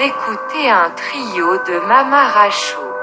écoutez un trio de Mamaracho.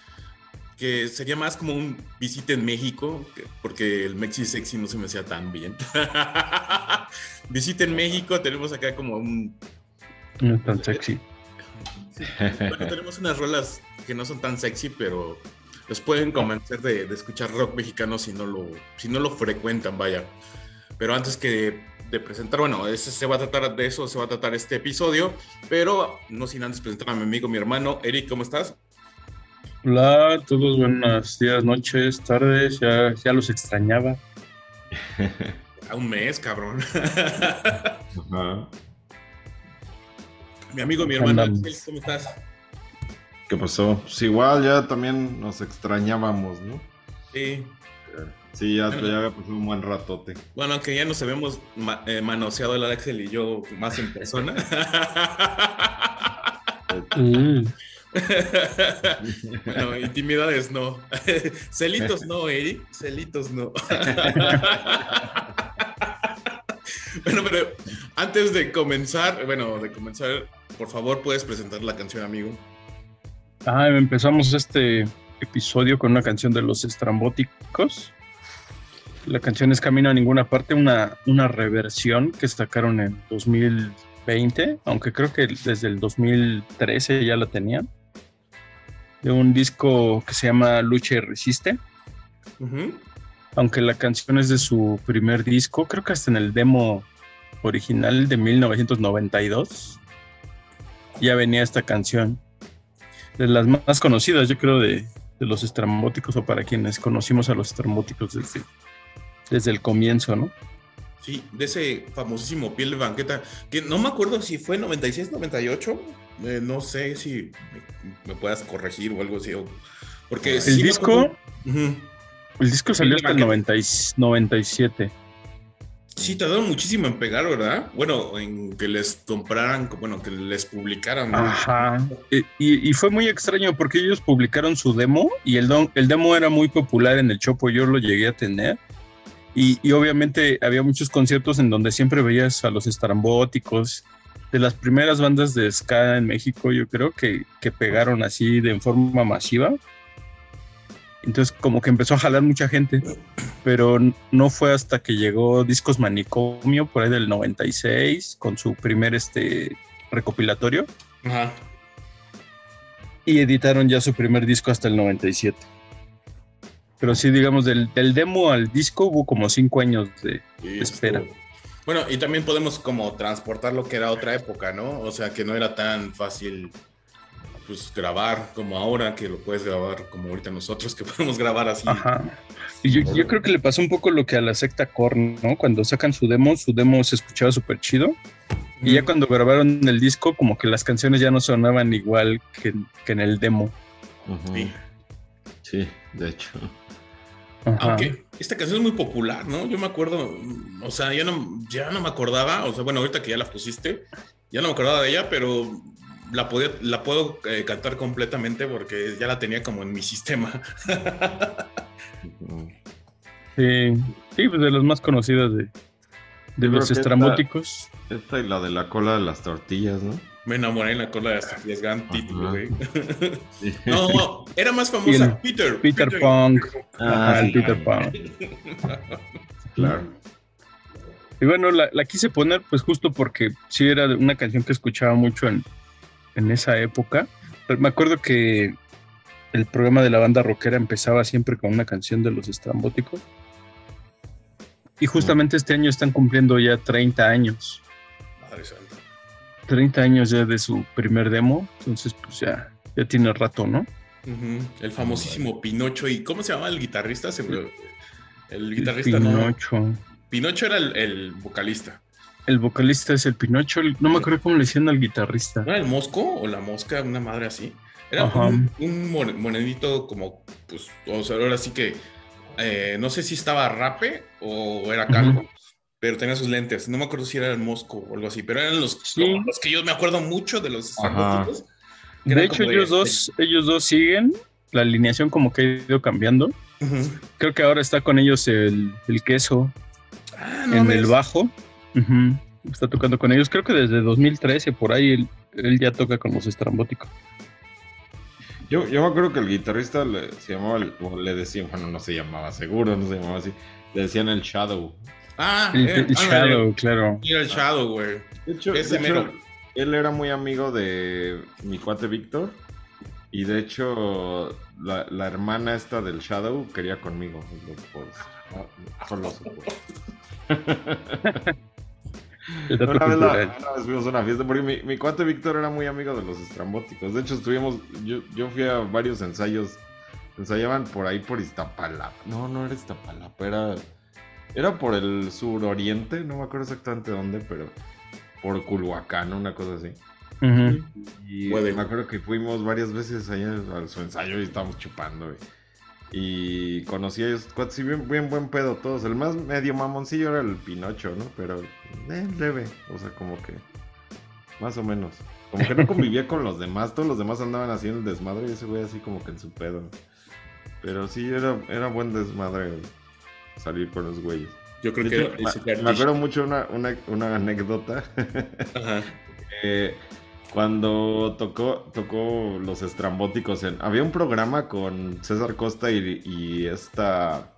que sería más como un visita en México, porque el Mexi Sexy no se me hacía tan bien. visita en México, tenemos acá como un... No tan sexy. Tenemos unas rolas que no son tan sexy, pero los pueden convencer de, de, escuchar rock mexicano si no, lo, si no lo frecuentan, vaya. Pero antes que de presentar, bueno, ese, se va a tratar de eso, se va a tratar este episodio, pero no sin antes presentar a mi amigo, mi hermano, Eric, ¿cómo estás? Hola a todos, buenos días, noches, tardes, ya, ya los extrañaba. A un mes, cabrón. Mi amigo, mi hermano, ¿cómo estás? ¿Qué pasó? Pues igual ya también nos extrañábamos, ¿no? Sí. Sí, ya, ya había pasado un buen ratote. Bueno, aunque ya nos habíamos ma eh, manoseado el Axel y yo más en persona. Mm. bueno, intimidades no. Celitos no, Eric. Celitos no. bueno, pero antes de comenzar, bueno, de comenzar, por favor, puedes presentar la canción, amigo. Ah, empezamos este episodio con una canción de los estrambóticos. La canción es Camino a ninguna parte, una, una reversión que sacaron en 2020, aunque creo que desde el 2013 ya la tenían. De un disco que se llama Lucha y Resiste. Uh -huh. Aunque la canción es de su primer disco, creo que hasta en el demo original de 1992 ya venía esta canción. De las más conocidas, yo creo, de, de los estrambóticos o para quienes conocimos a los estrambóticos desde, desde el comienzo, ¿no? Sí, de ese famosísimo piel de banqueta, que no me acuerdo si fue 96, 98, eh, no sé si me, me, puedas corregir o algo así. O, porque el sí disco, uh -huh. el disco salió hasta el 90, 97. Sí, tardaron muchísimo en pegar, ¿verdad? Bueno, en que les compraran, bueno, que les publicaran. ¿no? Ajá. Y, y, fue muy extraño porque ellos publicaron su demo y el, don, el demo era muy popular en el Chopo, yo lo llegué a tener. Y, y, obviamente había muchos conciertos en donde siempre veías a los estrambóticos, de las primeras bandas de ska en México, yo creo que, que pegaron así de forma masiva. Entonces como que empezó a jalar mucha gente, pero no fue hasta que llegó Discos Manicomio por ahí del 96 con su primer este recopilatorio. Ajá. Y editaron ya su primer disco hasta el 97. Pero sí, digamos, del, del demo al disco hubo como cinco años de, de espera. Bueno, y también podemos como transportar lo que era otra época, ¿no? O sea, que no era tan fácil pues grabar como ahora, que lo puedes grabar como ahorita nosotros, que podemos grabar así. Ajá. Y yo, yo, creo que le pasó un poco lo que a la secta Korn, ¿no? Cuando sacan su demo, su demo se escuchaba súper chido. Mm. Y ya cuando grabaron el disco, como que las canciones ya no sonaban igual que, que en el demo. Uh -huh. Sí. Sí, de hecho. Ajá. Aunque esta canción es muy popular, ¿no? Yo me acuerdo, o sea, ya no, ya no me acordaba, o sea, bueno, ahorita que ya la pusiste, ya no me acordaba de ella, pero la, podía, la puedo eh, cantar completamente porque ya la tenía como en mi sistema. sí, sí, pues de las más conocidas de, de los estrambóticos. Esta, esta, y la de la cola de las tortillas, ¿no? Me enamoré en la cola de las tortillas, gran título, güey. Sí. No, era más famosa el, Peter. Peter, Peter Punk. Ah, Ajá, sí, Peter Punk. claro. Y bueno, la, la, quise poner pues justo porque sí era una canción que escuchaba mucho en, en esa época. Pero me acuerdo que el programa de la banda rockera empezaba siempre con una canción de los estrambóticos. Y justamente este año están cumpliendo ya 30 años. Madre santa. 30 años ya de su primer demo, entonces pues ya, ya tiene rato, ¿no? Uh -huh. El famosísimo Pinocho. ¿Y cómo se llama el guitarrista? El guitarrista el Pinocho. no. Pinocho era el, el, vocalista. El vocalista es el Pinocho. No me acuerdo cómo le decían al guitarrista. ¿No era el Mosco o la Mosca? Una madre así. Era un, un, monedito como, pues, o sea, ahora sí que eh, no sé si estaba rape o era calvo. Uh -huh pero tenía sus lentes. No me acuerdo si era el Mosco o algo así, pero eran los, sí. los que yo me acuerdo mucho de los De hecho, ellos de... dos, ellos dos siguen la alineación como que ha ido cambiando. Uh -huh. Creo que ahora está con ellos el, el queso ah, no en ves. el bajo. Uh -huh. Está tocando con ellos. Creo que desde 2013 por ahí él, él ya toca con los estrambóticos. Yo, yo me acuerdo que el guitarrista le, se llamaba, le decían, bueno, no se llamaba, seguro no se llamaba así, le decían el Shadow. Ah, el, el, el Shadow, claro. Mira el Shadow, güey. De hecho, de hecho él era muy amigo de mi cuate Víctor. Y de hecho, la, la hermana esta del Shadow quería conmigo. Por, por lo una, vez una vez fuimos a una fiesta, porque mi, mi cuate Víctor era muy amigo de los estrambóticos. De hecho, estuvimos, yo, yo fui a varios ensayos, ensayaban por ahí por Iztapalapa. No, no era Iztapalapa, era, era por el suroriente, no me acuerdo exactamente dónde, pero por Culhuacán, una cosa así. Y me acuerdo que fuimos varias veces allá a su ensayo y estábamos chupando. Y conocí a ellos, sí, bien, bien buen pedo todos. El más medio mamoncillo era el Pinocho, ¿no? Pero eh, leve, o sea, como que más o menos. Como que no convivía con los demás, todos los demás andaban haciendo el desmadre y ese güey así como que en su pedo. Pero sí, era, era buen desmadre salir con los güeyes. Yo creo que... me, me, acuerdo mucho una, una, una anécdota. Ajá. eh, cuando tocó, tocó los estrambóticos en. Había un programa con César Costa y, esta.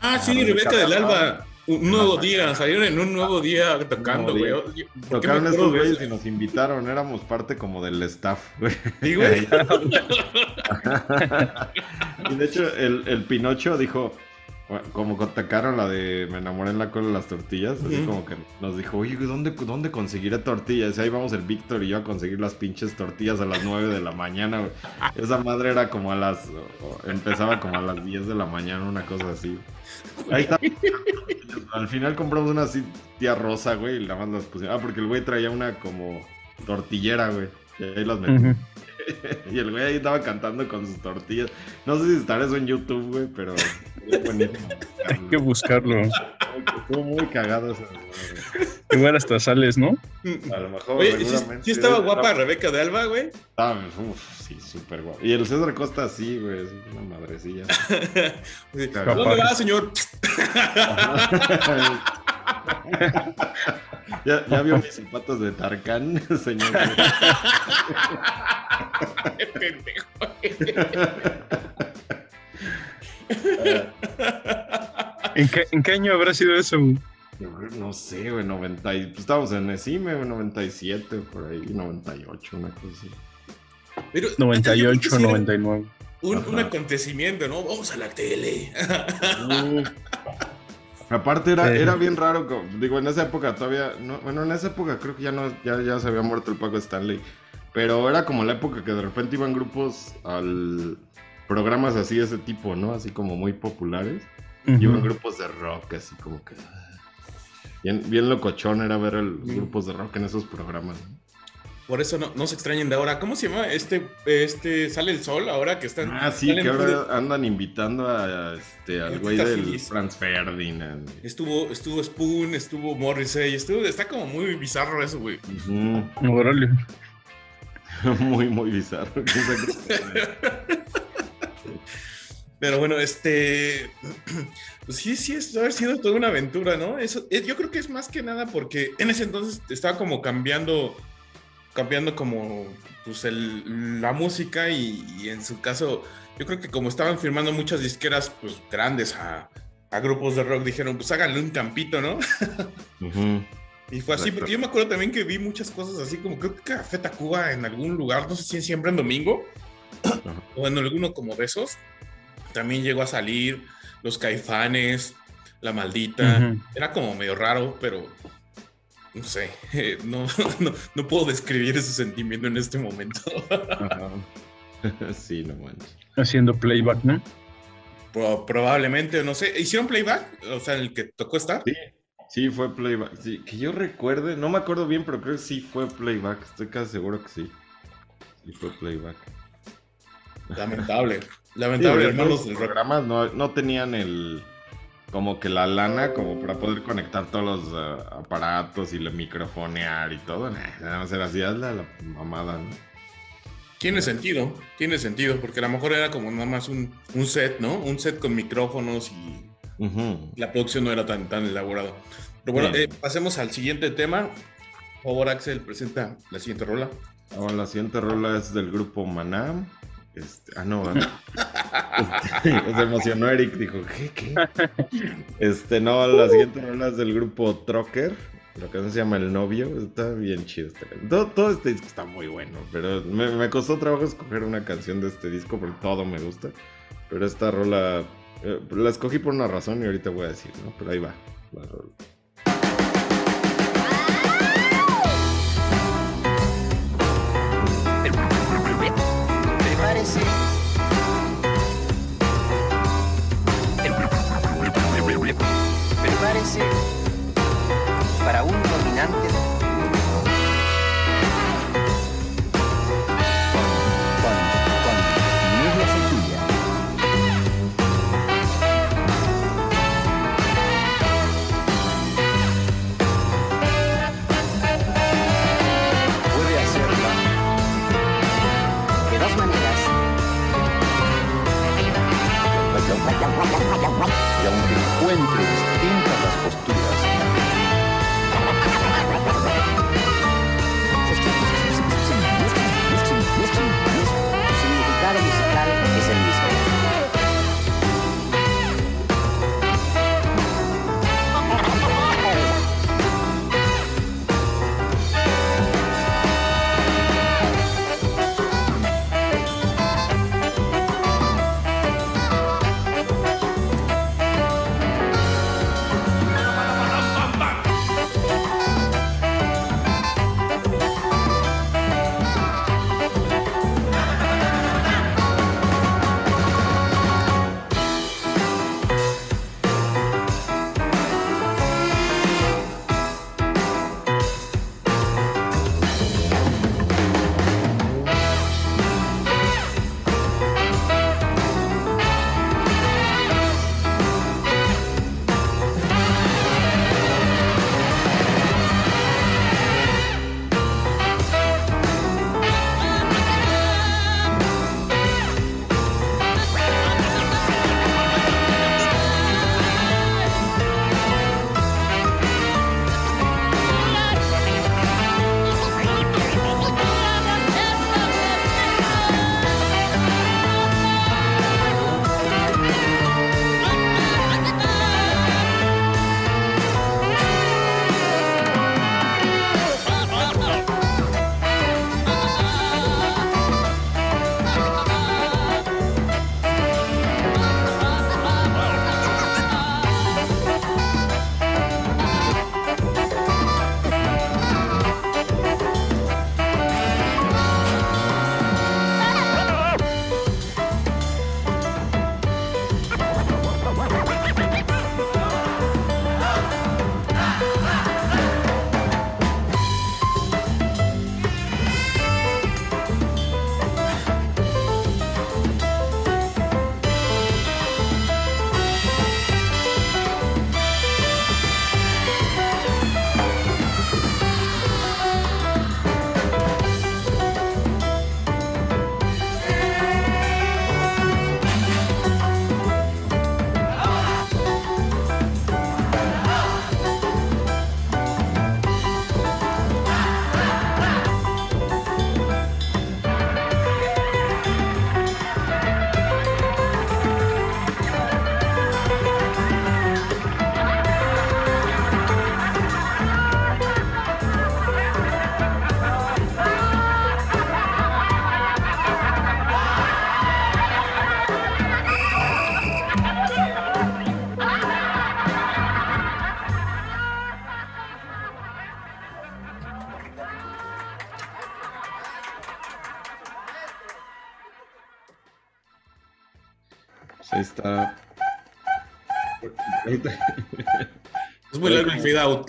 Ah, sí, Rebeca del Alba. Un nuevo día, salieron en un nuevo día tocando, güey. Tocaron estos güeyes y nos invitaron, éramos parte como del staff, güey. Sí, güey. y de hecho, el, el Pinocho dijo: como atacaron la de me enamoré en la cola de las tortillas, así como que nos dijo, oye, ¿dónde, ¿dónde conseguiré tortillas? Y ahí vamos el Víctor y yo a conseguir las pinches tortillas a las 9 de la mañana, Esa madre era como a las, empezaba como a las 10 de la mañana, una cosa así. Ahí está. Al final compramos una así tía rosa, güey, y la más las pusimos. Ah, porque el güey traía una como tortillera, güey. Y ahí las metí. y el güey ahí estaba cantando con sus tortillas. No sé si estará eso en YouTube, güey, pero Hay que buscarlo. Estuvo muy cagado eso. Igual hasta sales, ¿no? A lo mejor. Oye, ¿sí, estaba guapa Rebeca de Alba, güey? Ah, uf, sí, súper guapa. Y el César Costa, sí, güey, una madrecilla. ¿Dónde va, señor? ¿Ya, ¿Ya, vio mis zapatos de Tarkan, señor? Pendejo. ¿En qué, ¿En qué año habrá sido eso? No sé, güey, 90 pues estábamos en Necime, 97, por ahí, 98, una cosa así. Pero, 98, 99. Un, un, acontecimiento, ¿no? Vamos a la tele. Aparte era, era bien raro, digo, en esa época todavía, no, bueno, en esa época creo que ya no, ya, ya se había muerto el Paco Stanley, pero era como la época que de repente iban grupos al programas así de ese tipo, ¿no? Así como muy populares. Iban grupos de rock, así como que... Bien, bien locochón era ver los grupos de rock en esos programas. Por eso no, no, se extrañen de ahora. ¿Cómo se llama? Este, este, sale el sol ahora que están. Ah, sí, que ahora andan invitando a, este, al güey del Franz Ferdinand. Estuvo, estuvo Spoon, estuvo Morrissey, estuvo, está como muy bizarro eso, güey. muy, muy bizarro. Pero bueno, este. Pues sí, sí, es haber sido toda una aventura, ¿no? Eso, eh, yo creo que es más que nada porque en ese entonces estaba como cambiando, cambiando como pues el, la música y, en su caso, yo creo que como estaban firmando muchas disqueras pues grandes a, a grupos de rock, dijeron pues háganle un campito, ¿no? Y fue así, porque yo me acuerdo también que vi muchas cosas así como creo que Café Tacuba en algún lugar, no sé si siempre en domingo, o en alguno como de esos también llegó a salir Los Caifanes, La Maldita. Era como medio raro, pero no sé, no, no, puedo describir ese sentimiento en este momento. sí, no manches. Haciendo playback, ¿no? probablemente, no sé. ¿Hicieron playback? O sea, el que tocó estar. Sí, sí fue playback. que yo recuerde, no me acuerdo bien, pero creo que sí fue playback. Estoy casi seguro que sí. Sí fue playback. Lamentable. Lamentable, hermanos. Los programas no, no, tenían el. Como que la lana como para poder conectar todos los uh, aparatos y le microfonear y todo. nada más era así, la, la mamada, ¿no? Tiene sentido, tiene sentido, porque a lo mejor era como nada más un, un set, ¿no? Un set con micrófonos y la producción no era tan, tan elaborada. Pero bueno, eh, pasemos al siguiente tema. Por favor, Axel, presenta la siguiente rola. Oh, la siguiente rola es del grupo Manam. Este, ah, no, este, se emocionó Eric, dijo, ¿qué? ¿Qué? Este, no, la siguiente rola es del grupo Trocker. La canción se llama El Novio. Está bien chido todo, todo, este disco está muy bueno. Pero me, costó trabajo escoger una canción de este disco porque todo me gusta. Pero esta rola eh, la escogí por una razón y ahorita voy a decir, ¿no? Pero ahí va la rola. Para un dominante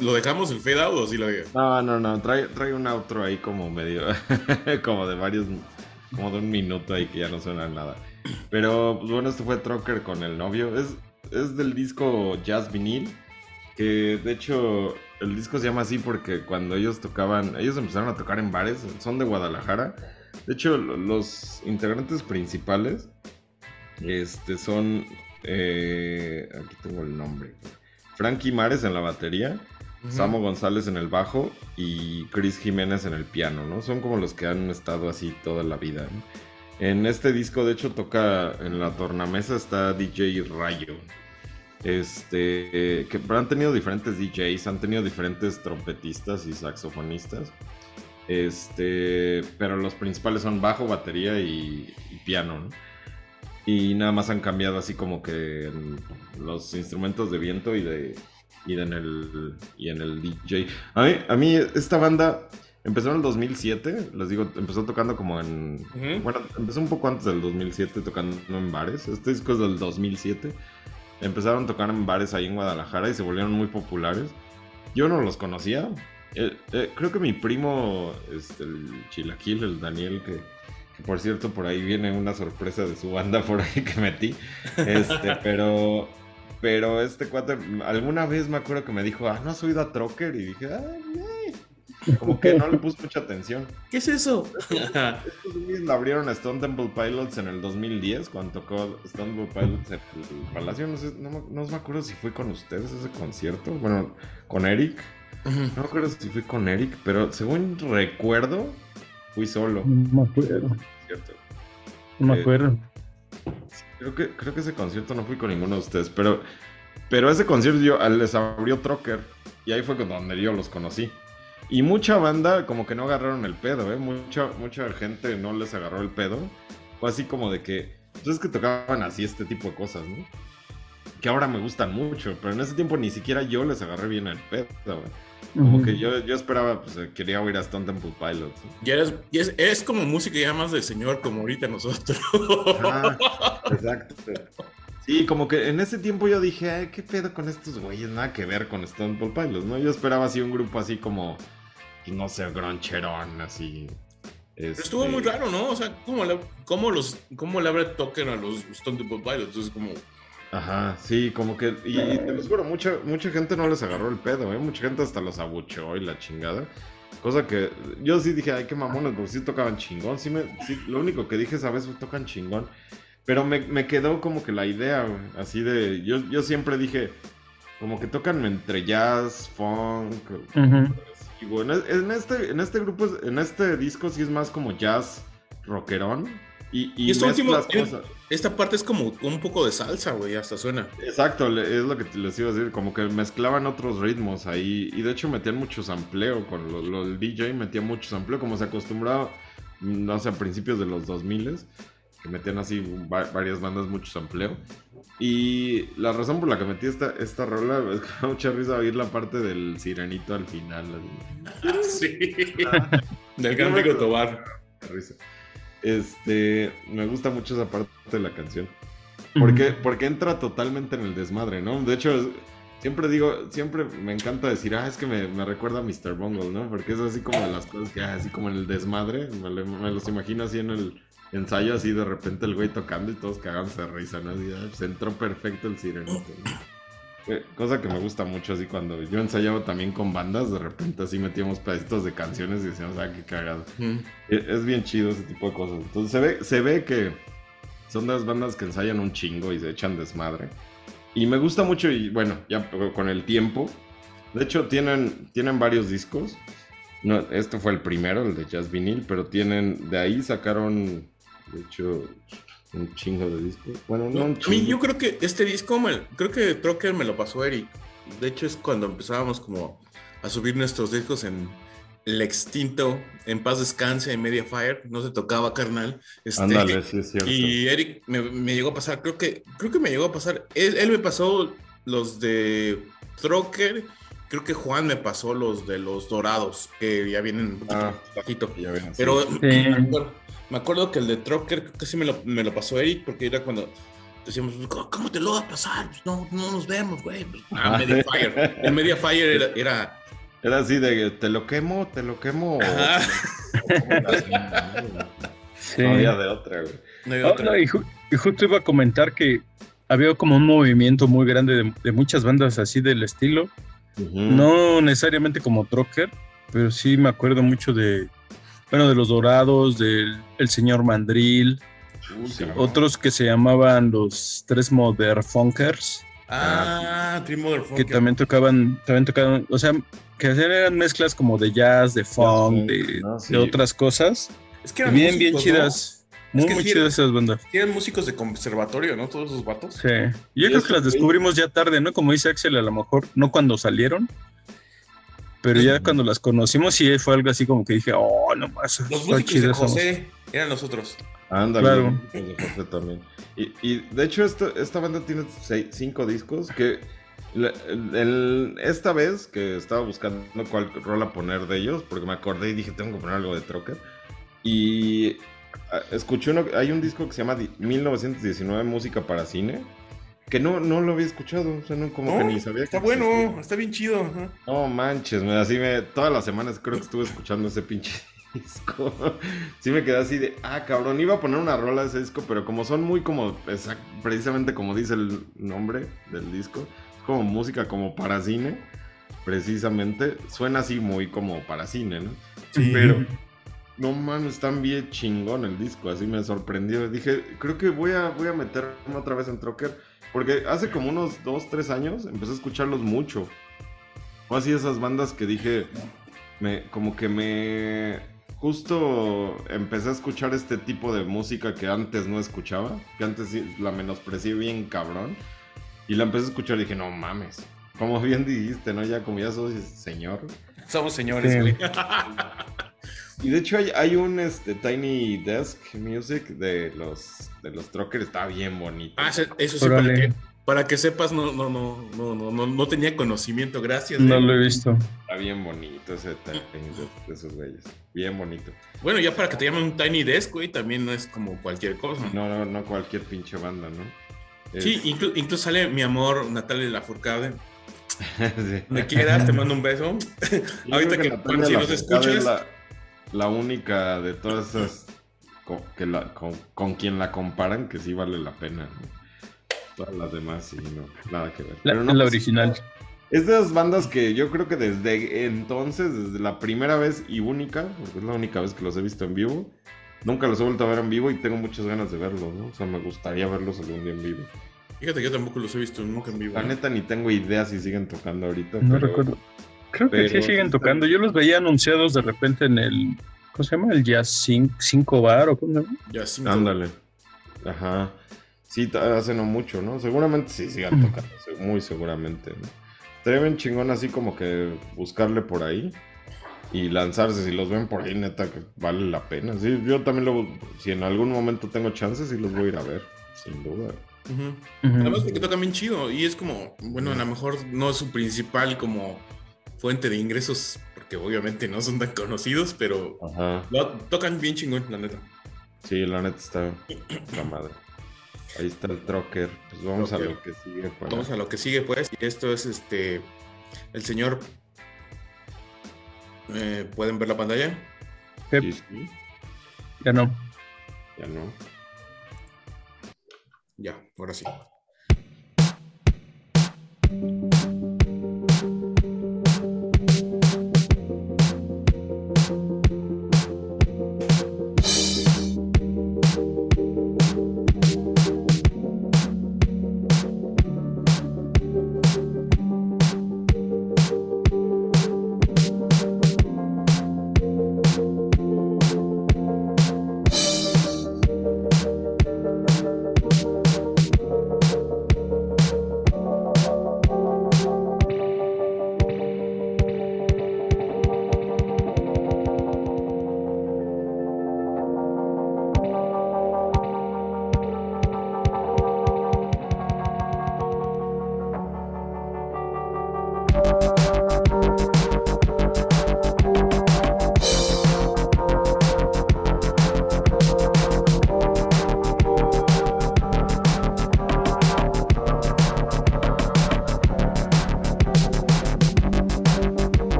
¿Lo dejamos el fade out o sí lo digas? No, no, no. Trae, un outro ahí como medio. como de varios. Como de un minuto ahí que ya no suena nada. Pero pues, bueno, este fue Trocker con el novio. Es, es del disco Jazz Vinil. Que de hecho el disco se llama así porque cuando ellos tocaban. Ellos empezaron a tocar en bares. Son de Guadalajara. De hecho, los integrantes principales este, son. Eh, aquí tengo el nombre. Frankie Mares en la batería, Samo González en el bajo y Chris Jiménez en el piano, ¿no? Son como los que han estado así toda la vida. En este disco, de hecho, toca en la tornamesa está DJ Rayo. Este, que han tenido diferentes DJs, han tenido diferentes trompetistas y saxofonistas. Este, pero los principales son bajo, batería y, piano, ¿no? Y nada más han cambiado así como que los instrumentos de viento y de y en el y en el DJ. A mí, a mí esta banda empezó en el 2007, les digo, empezó tocando como en bueno, empezó un poco antes del 2007 tocando en bares. Este disco es del 2007. Empezaron a tocar en bares ahí en Guadalajara y se volvieron muy populares. Yo no los conocía, eh, eh, creo que mi primo, este, el Chilaquil, el Daniel, que, por cierto por ahí viene una sorpresa de su banda por ahí que metí. Este, pero, pero este cuate, alguna vez me acuerdo que me dijo, ah, ¿no has oído a Trocker? Y dije, ay, Como que no le puse mucha atención. ¿Qué es eso? Estos abrieron a Stone Temple Pilots en el 2010, cuando tocó Stone Temple Pilots en el Palacio. No, sé, no, no me acuerdo si fue con ustedes ese concierto. Bueno, con Eric. No me acuerdo si fui con Eric, pero según recuerdo, fui solo. No me acuerdo. No me eh, acuerdo. creo, que, creo que ese concierto no fui con ninguno de ustedes, pero, pero ese concierto yo, les abrió Trocker y ahí fue donde yo los conocí. Y mucha banda como que no agarraron el pedo, ¿eh? Mucha, mucha gente no les agarró el pedo. Fue así como de que, entonces pues que tocaban así este tipo de cosas, ¿no? Que ahora me gustan mucho, pero en ese tiempo ni siquiera yo les agarré bien el pedo, güey. Como que yo, yo esperaba, pues quería oír a Stone Temple Pilots. Ya es, es, como música ya más de señor, como ahorita nosotros. exacto. Sí, como que en ese tiempo yo dije, Ay, ¿qué pedo con estos güeyes? Nada que ver con Stone Temple Pilots, ¿no? Yo esperaba así un grupo así como, pues, no sé, groncherón, así. Estuvo muy este raro, ¿no? O sea, ¿cómo le, cómo los, cómo le abre token a los Stone Temple Pilots? Entonces, como Ajá, sí, como que. Y, te lo juro, mucha, mucha gente no les agarró el pedo, ¿eh? Mucha gente hasta los abucheó y la chingada. Cosa que yo sí dije, ay, qué mamones, porque sí tocaban chingón. Sí, me, sí lo único que dije esa vez fue tocan chingón. Pero me, me quedó como que la idea, así de. Yo, yo siempre dije, como que tocan entre jazz, funk. y bueno, en, este, en este grupo, en este disco sí es más como jazz rockerón. Y, y, esto último, esta parte es como un poco de salsa, güey, hasta suena. Exacto, es lo que les iba a decir, como que mezclaban otros ritmos ahí, y de hecho metían mucho sampleo, con lo, el DJ metía mucho sampleo, como se acostumbraba, no sé, a principios de los 2000 que metían así varias bandas mucho sampleo. Y la razón por la que metí esta, esta rola es que me mucha risa oír la parte del sirenito al final. sí, del cántico Tobar. Risa. Este, me gusta mucho esa parte de la canción. Porque, porque entra totalmente en el desmadre, ¿no? De hecho, siempre digo, siempre me encanta decir, ah, es que me, recuerda a Mr. Bungle, ¿no? Porque es así como las cosas que, así como en el desmadre, me, los imagino así en el ensayo, así de repente el güey tocando y todos cagándose de risa, ¿no? Así, ah, pues entró perfecto el sirenito, eh, Cosa que me gusta mucho, así cuando yo ensayaba también con bandas, de repente así metíamos pedacitos de canciones y decíamos, ah, qué cagado. E, es, bien chido ese tipo de cosas. Entonces se ve, se ve que son de las bandas que ensayan un chingo y se echan desmadre. Y me gusta mucho, y bueno, ya con el tiempo. De hecho, tienen, tienen varios discos. No, este fue el primero, el de Jazz Vinyl, pero tienen, de ahí sacaron, de hecho, un chingo de discos. Bueno, no, un chingo. yo creo que este disco, creo que Trocker me lo pasó Eric. De hecho, es cuando empezábamos como a subir nuestros discos en el extinto En Paz Descanse en Mediafire. No se tocaba, carnal. Este, Ándale, sí, es cierto. Y Eric me, llegó a pasar, creo que, creo que me llegó a pasar. Él, me pasó los de Trocker. Creo que Juan me pasó los de los dorados, que ya vienen ah, bajito. Pero me acuerdo que el de Trocker casi me lo, me lo pasó Eric, porque era cuando decíamos, ¿cómo te lo va a pasar? Pues no, no nos vemos, güey. Pues, ah, Mediafire. El Mediafire era, era, era. así de, te lo quemo, te lo quemo. No había de otra, güey. No había otra. y, justo iba a comentar que había como un movimiento muy grande de, muchas bandas así del estilo. No necesariamente como Trocker, pero sí me acuerdo mucho de bueno, de los Dorados, del el señor Mandril, otros que se llamaban los Tres Mother Funkers. Ah, Funkers. Que también tocaban, también tocaban, o sea, que eran mezclas como de jazz, de funk, de, otras cosas. Es que eran bien, bien chidas. Muy, muy chidas esas bandas. Tienen músicos de conservatorio, ¿no? Todos esos vatos. Sí. Yo creo que las descubrimos ya tarde, ¿no? Como dice Axel, a lo mejor no cuando salieron, pero ya cuando las conocimos sí fue algo así como que dije, oh, no más. Los músicos de José eran los otros. Ándale, claro. de José también. Y, y de hecho esta, esta banda tiene cinco discos que esta vez que estaba buscando cuál rola poner de ellos, porque me acordé y dije, tengo que poner algo de Trocker. Y escuché uno, hay un disco que se llama 1919 Música para Cine, que no, no lo había escuchado, o sea, no, como que ni sabía Está bueno, está bien chido. No manches, me, así me, todas las semanas creo que estuve escuchando ese pinche disco. sí me quedé así de, ah, cabrón, iba a poner una rola de ese disco, pero como son muy como, precisamente como dice el nombre del disco, como música como para cine, precisamente. Suena así muy como para cine, ¿no? Sí. Pero, no mames, están bien chingón el disco, así me sorprendió. Dije, creo que voy a, voy a meterme otra vez en Trocker, porque hace como unos dos, tres años empecé a escucharlos mucho. O así esas bandas que dije, me, como que me... Justo empecé a escuchar este tipo de música que antes no escuchaba, que antes la menosprecié bien cabrón. Y la empecé a escuchar y dije, no mames. Como bien dijiste, ¿no? Ya como ya sos señor. Somos señores, güey. y de hecho hay, un este, Tiny Desk Music de los de los Truckers, está bien bonito. Ah, eso sí, para que, para que, sepas, no, no, no, no, no, no, tenía conocimiento, gracias. No lo he visto. Está bien bonito ese Tiny Desk de esos güeyes. Bien bonito. Bueno, ya para que te llamen un Tiny Desk, güey, también no es como cualquier cosa. No, no, no cualquier pinche banda, ¿no? Sí, incluso sale mi amor Natalia Lafourcade. sí. Me quieras, te mando un beso. Ahorita que, si nos escuchas. La, la, única de todas esas con, que la, con, quien la comparan que sí vale la pena. Todas las demás sí, no, nada que ver. La, Pero no, la original. Es de las bandas que yo creo que desde entonces, desde la primera vez y única, porque es la única vez que los he visto en vivo, Nunca los he vuelto a ver en vivo y tengo muchas ganas de verlos, ¿no? O sea, me gustaría verlos algún día en vivo. Fíjate que yo tampoco los he visto nunca en vivo. La neta ni tengo idea si siguen tocando ahorita. No recuerdo. Creo que sí siguen tocando. Yo los veía anunciados de repente en el. ¿Cómo se llama? El Jazz 5 Bar o cómo se llama? Jazz 5 Ándale. Ajá. Sí, hace no mucho, ¿no? Seguramente sí sigan tocando. Muy seguramente, ¿no? Estaría bien chingón así como que buscarle por ahí y lanzarse. Si los ven por ahí, neta, que vale la pena. Sí, yo también lo, si en algún momento tengo chances, sí los voy a ir a ver, sin duda. Además que tocan bien chido y es como, bueno, a lo mejor no es su principal como fuente de ingresos, porque obviamente no son tan conocidos, pero tocan bien chingón, la neta. Sí, la neta está la madre. Ahí está el trocker. Pues vamos a lo que sigue. Pues. Vamos a lo que sigue, pues. Y esto es este el señor eh, ¿Pueden ver la pantalla? Sí, sí. Ya no. Ya no. Ya, ahora sí.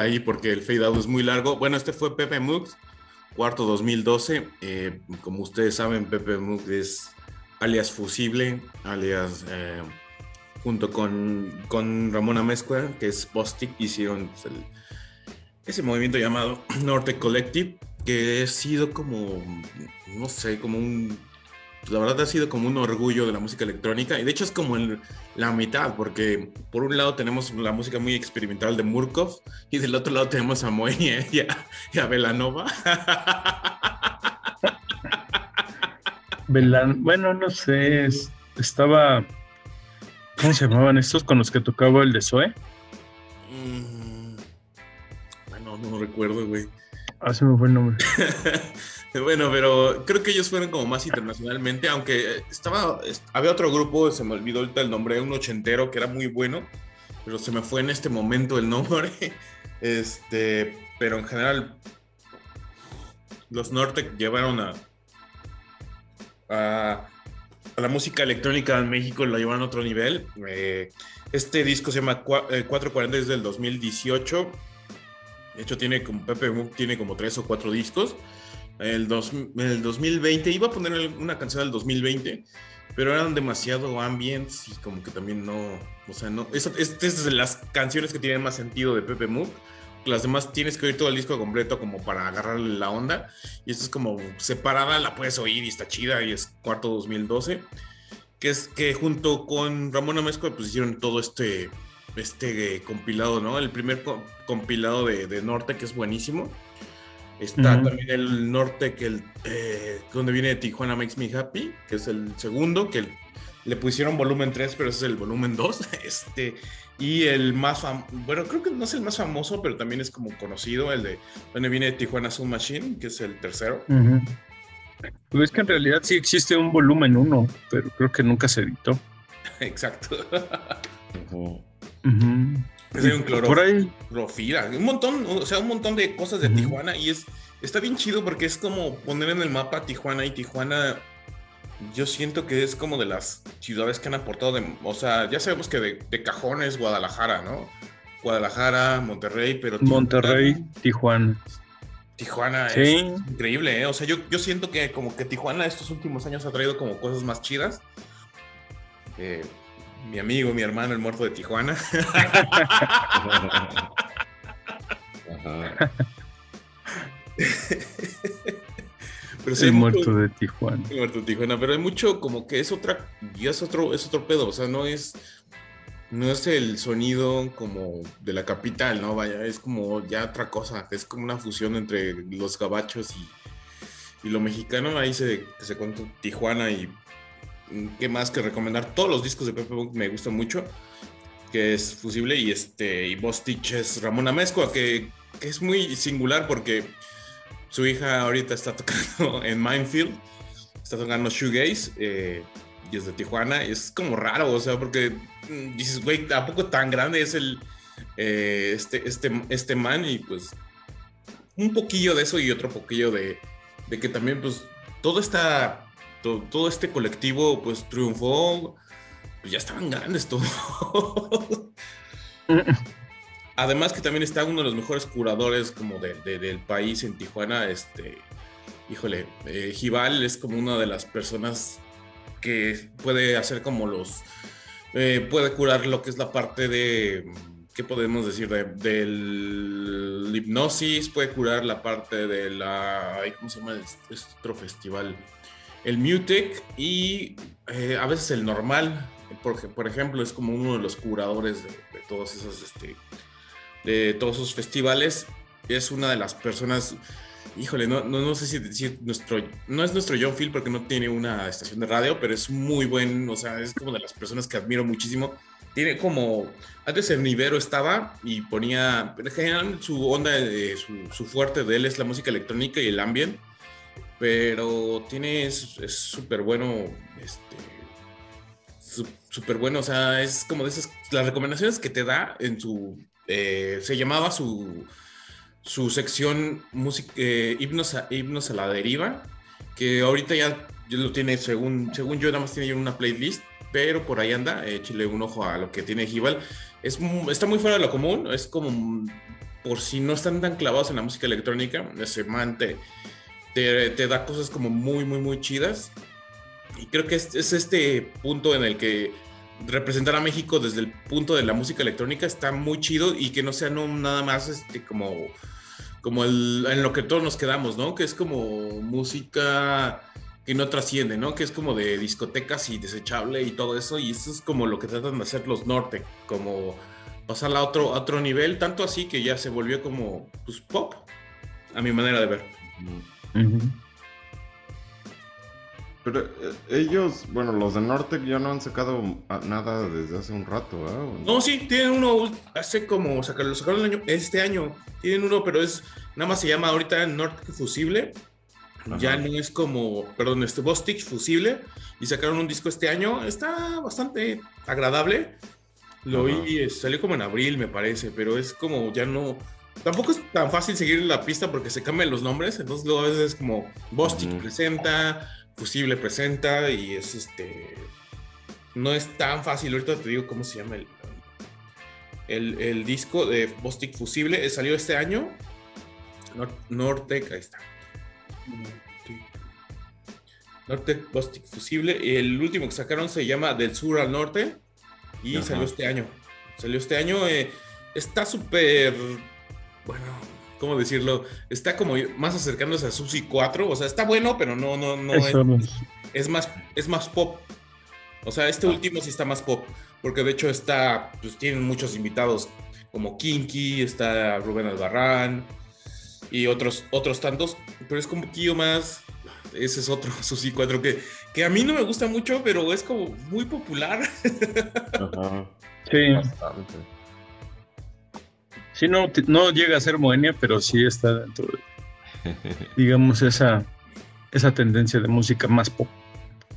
Ahí porque el fade out es muy largo. Bueno, este fue Pepe Mux, cuarto 2012. Eh, como ustedes saben, Pepe Mux es alias Fusible, alias eh, junto con, con Ramona Mezcua, que es Postic, hicieron pues, ese movimiento llamado Norte Collective, que ha sido como, no sé, como un la verdad ha sido como un orgullo de la música electrónica y de hecho es como la mitad porque por un lado tenemos la música muy experimental de Murkov y del otro lado tenemos a Moenia y a, y a Velanova. bueno, no sé, estaba... ¿Cómo se llamaban estos con los que tocaba el de Zoe? Mm, bueno, no recuerdo, güey. Ah, se me fue el nombre. Bueno, pero creo que ellos fueron como más internacionalmente, aunque estaba, había otro grupo, se me olvidó ahorita el nombre, un ochentero que era muy bueno, pero se me fue en este momento el nombre. Este, pero en general, los Norte llevaron a, la música electrónica en México, lo llevaron a otro nivel. Eh, este disco se llama 440 desde el 2018. De hecho, tiene como Pepe tiene como tres o cuatro discos el, dos, el 2020. Iba a poner una canción del 2020, pero eran demasiado ambients y como que también no, o sea, no, esta es de las canciones que tienen más sentido de Pepe Mook. Las demás tienes que oír todo el disco completo como para agarrarle la onda. Y esto es como separada, la puedes oír y está chida y es cuarto 2012. Que es que junto con Ramona Mezcua pues hicieron todo este, este compilado, ¿no? El primer compilado de, de Norte que es buenísimo Está también el norte, que el, eh, donde viene Tijuana Makes Me Happy, que es el segundo, que le pusieron volumen 3, pero ese es el volumen 2. Este, y el más famoso, bueno, creo que no es el más famoso, pero también es como conocido, el de donde viene Tijuana Soul Machine, que es el tercero. Pues es que en realidad sí existe un volumen 1, pero creo que nunca se editó. Exacto. Un Por ahí. un montón, o sea, un montón de cosas de Tijuana y es, está bien chido porque es como poner en el mapa Tijuana y Tijuana, yo siento que es como de las ciudades que han aportado, de, o sea, ya sabemos que de, de cajones Guadalajara, ¿no? Guadalajara, Monterrey, pero... Monterrey, Tijuana. Tijuana es increíble, ¿eh? O sea, yo, yo siento que como que Tijuana estos últimos años ha traído como cosas más chidas. Eh, mi amigo, mi hermano, el muerto de Tijuana. Pero el muerto de Tijuana. El muerto de Tijuana, pero hay mucho como que es otra, ya es otro, es otro pedo, o sea, no es, no es el sonido como de la capital, ¿no? Vaya, es como ya otra cosa, es como una fusión entre los gabachos y, lo mexicano, ahí se, se cuenta Tijuana y qué más que recomendar. Todos los discos de Pepe Punk me gustan mucho, que es Fusible y este y Bostich es Ramona que, es muy singular porque su hija ahorita está tocando en Minefield, está tocando Shoegaze eh, y es de Tijuana. Y es como raro, o sea, porque mm, dices, güey, ¿a poco tan grande es el eh, este, este, este man? Y pues un poquillo de eso y otro poquillo de, de que también pues todo está todo, este colectivo pues triunfó, pues ya estaban grandes todos. Además que también está uno de los mejores curadores como del país en Tijuana, este, híjole, eh, es como una de las personas que puede hacer como los, eh, puede curar lo que es la parte de, ¿qué podemos decir? De, del hipnosis, puede curar la parte de la, ¿cómo se llama este otro festival? El Mutec y eh, a veces el normal, porque por ejemplo es como uno de los curadores de, todos esos este, de todos esos festivales. Es una de las personas, híjole, no, no, no sé si decir nuestro, no es nuestro John Phil porque no tiene una estación de radio, pero es muy buen, o sea, es como de las personas que admiro muchísimo. Tiene como, antes en Nivero estaba y ponía, en su onda, su, su fuerte de él es la música electrónica y el ambient pero tiene, es súper bueno, este, súper bueno, o sea, es como de esas, las recomendaciones que te da en su, eh, se llamaba su, su sección música, eh, himnos, a, la deriva, que ahorita ya, lo tiene, según, según yo, nada más tiene una playlist, pero por ahí anda, échale un ojo a lo que tiene Gibal. Es, está muy fuera de lo común, es como por si no están tan clavados en la música electrónica, ese man te, te, da cosas como muy, muy, muy chidas. Y creo que es, es, este punto en el que representar a México desde el punto de la música electrónica está muy chido y que no sea no, nada más este, como, como el, en lo que todos nos quedamos, ¿no? Que es como música que no trasciende, ¿no? Que es como de discotecas y desechable y todo eso. Y eso es como lo que tratan de hacer los norte, como pasarla a otro, otro nivel, tanto así que ya se volvió como pues, pop, a mi manera de ver. Pero eh, ellos, bueno, los de Nortec ya no han sacado nada desde hace un rato, ¿eh? No, sí, tienen uno hace como, sacaron, lo sacaron el año, este año, tienen uno, pero es, nada más se llama ahorita Nortec Fusible, ya no es como, perdón, este Bostich Fusible, y sacaron un disco este año, está bastante agradable, lo oí, salió como en abril, me parece, pero es como ya no. Tampoco es tan fácil seguir la pista porque se cambian los nombres. Entonces, luego a veces es como Bostic presenta, Fusible presenta, y es este. No es tan fácil. Ahorita te digo cómo se llama el, el, el disco de Bostic Fusible. Salió este año. Nortec, ahí está. Nortec Bostic Fusible. Y el último que sacaron se llama Del Sur al Norte. Y salió este año. Salió este año. Eh, está súper. Bueno, ¿cómo decirlo? Está como más acercándose a Susi 4. O sea, está bueno, pero no, no, no. Es, es, más, es más pop. O sea, este ah. último sí está más pop. Porque de hecho está. Pues tienen muchos invitados. Como Kinky, está Rubén Albarrán. Y otros, otros tantos. Pero es como un poquillo más ese es otro Susi 4 que, que a mí no me gusta mucho, pero es como muy popular. Sí. Sí, no, no llega a ser Moenia, pero sí está dentro de, digamos, esa, esa tendencia de música más pop.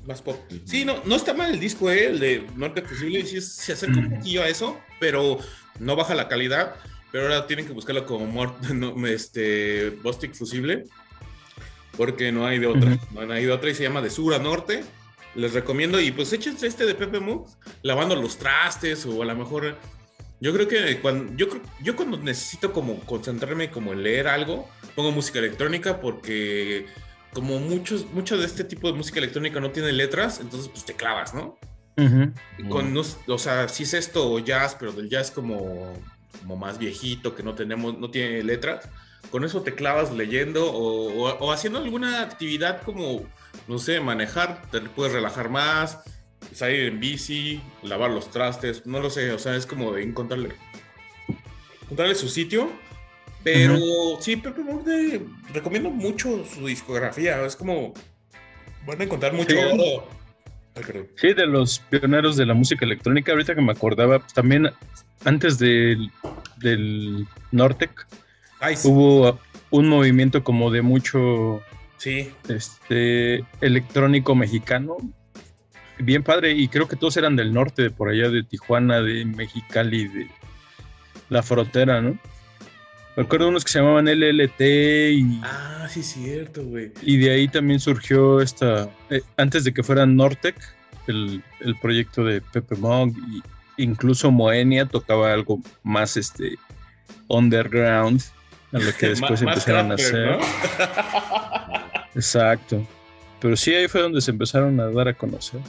Más pop. Sí, no, no está mal el disco, ¿eh? el de Norte Fusible, sí, se acerca un poquillo a eso, pero no baja la calidad. Pero ahora tienen que buscarlo como este, Bostic Fusible porque no hay de otra. No hay de otra y se llama De Sur a Norte. Les recomiendo y pues échense este de Pepe Mu, lavando los trastes o a lo mejor... Yo creo que cuando yo, yo cuando necesito como concentrarme como en leer algo, pongo música electrónica porque como muchos, mucho de este tipo de música electrónica no tiene letras, entonces pues te clavas, ¿no? Con, o sea, si es esto jazz, pero del jazz como, como más viejito, que no tenemos, no tiene letras, con eso te clavas leyendo o, haciendo alguna actividad como, no sé, manejar, te puedes relajar más, salir en bici, lavar los trastes, no lo sé, o sea, es como de encontrarle, encontrarle su sitio. Pero sí, Pepe Morde, recomiendo mucho su discografía, es como, van a encontrar mucho Sí. de los pioneros de la música electrónica, ahorita que me acordaba, pues, también antes del, del Nortec, Hubo un movimiento como de mucho sí. este, electrónico mexicano. Bien padre, y creo que todos eran del norte, de por allá de Tijuana, de Mexicali, de la frontera, ¿no? Me acuerdo unos que se llamaban LLT y... Ah, sí, cierto, güey. Y de ahí también surgió esta... Eh, antes de que fueran Nortec, el, el proyecto de Pepe Mog, y incluso Moenia tocaba algo más este underground a lo que después empezaron a hacer. Exacto. Pero sí, ahí fue donde se empezaron a dar a conocer.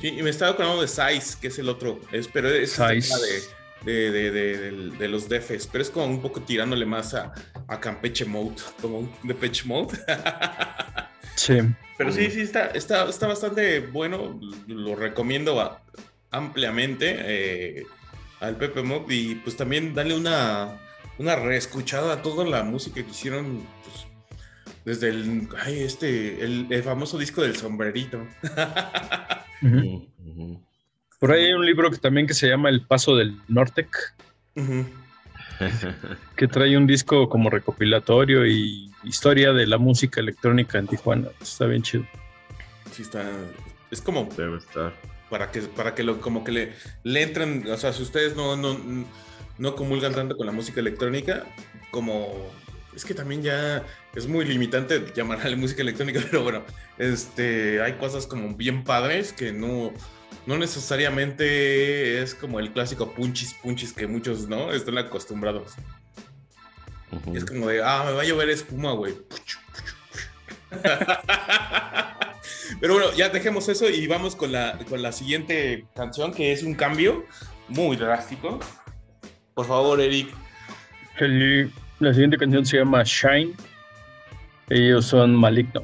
Sí, y me estaba acordando de Size, que es el otro. Es, pero es de, de, de, de, los defes, pero es como un poco tirándole más a, a Campeche Mode, como un Depeche Mode. sí. Pero sí, sí, está, está, está bastante bueno. Lo recomiendo ampliamente. Eh, al Pepe Mob y pues también darle una, una reescuchada a toda la música que hicieron pues, desde el, ay, este, el, famoso disco del sombrerito. Por ahí hay un libro que también que se llama El Paso del Nortec. que trae un disco como recopilatorio y historia de la música electrónica en Tijuana. Está bien chido. Sí, está. Es como. Debe estar para que, para que lo, como que le, le entren, o sea, si ustedes no, no, no comulgan tanto con la música electrónica, como es que también ya es muy limitante llamarle música electrónica, pero bueno, este, hay cosas como bien padres que no, no necesariamente es como el clásico punchis punchis que muchos no están acostumbrados. Es como de, ah, me va a llover espuma, güey. Pero bueno, ya dejemos eso y vamos con la, con la siguiente canción, que es un cambio muy drástico. Por favor, Eric. La siguiente canción se llama Shine. Ellos son Maligno.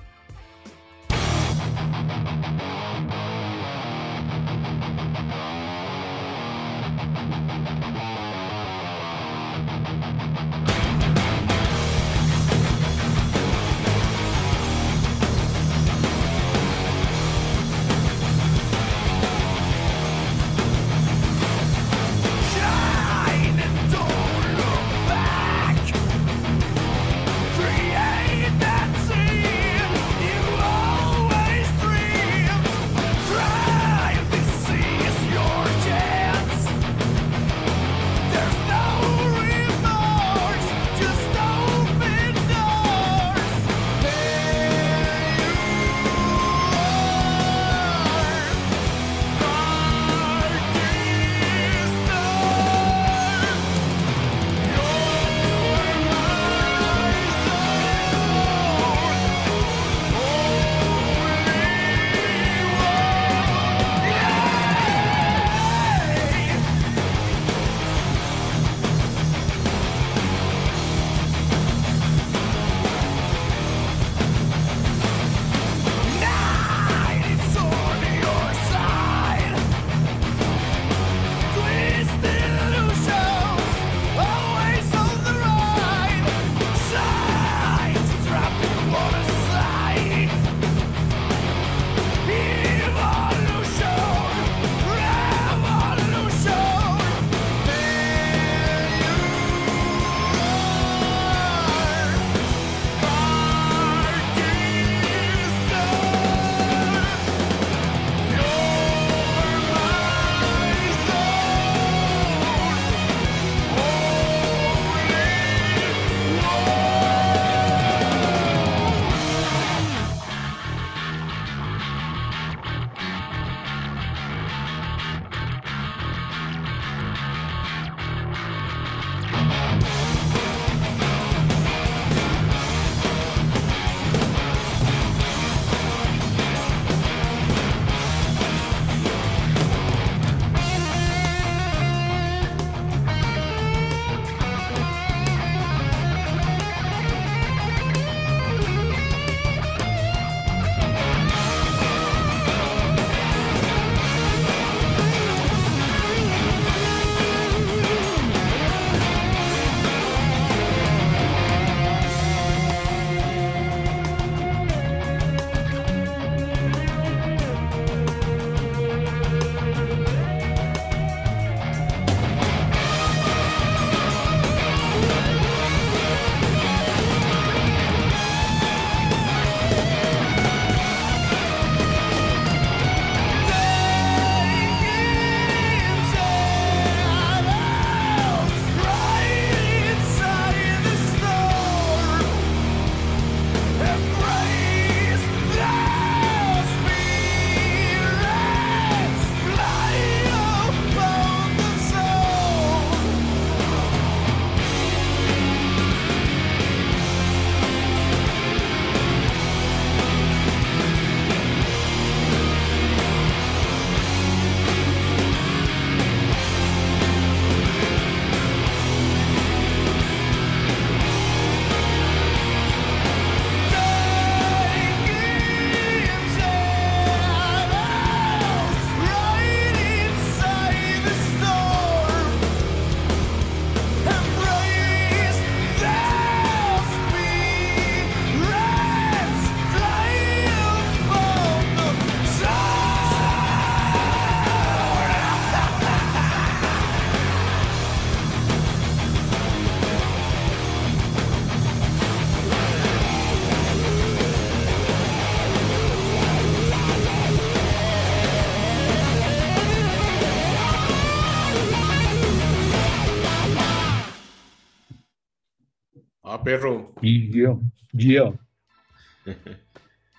Perro. Y yo, yo.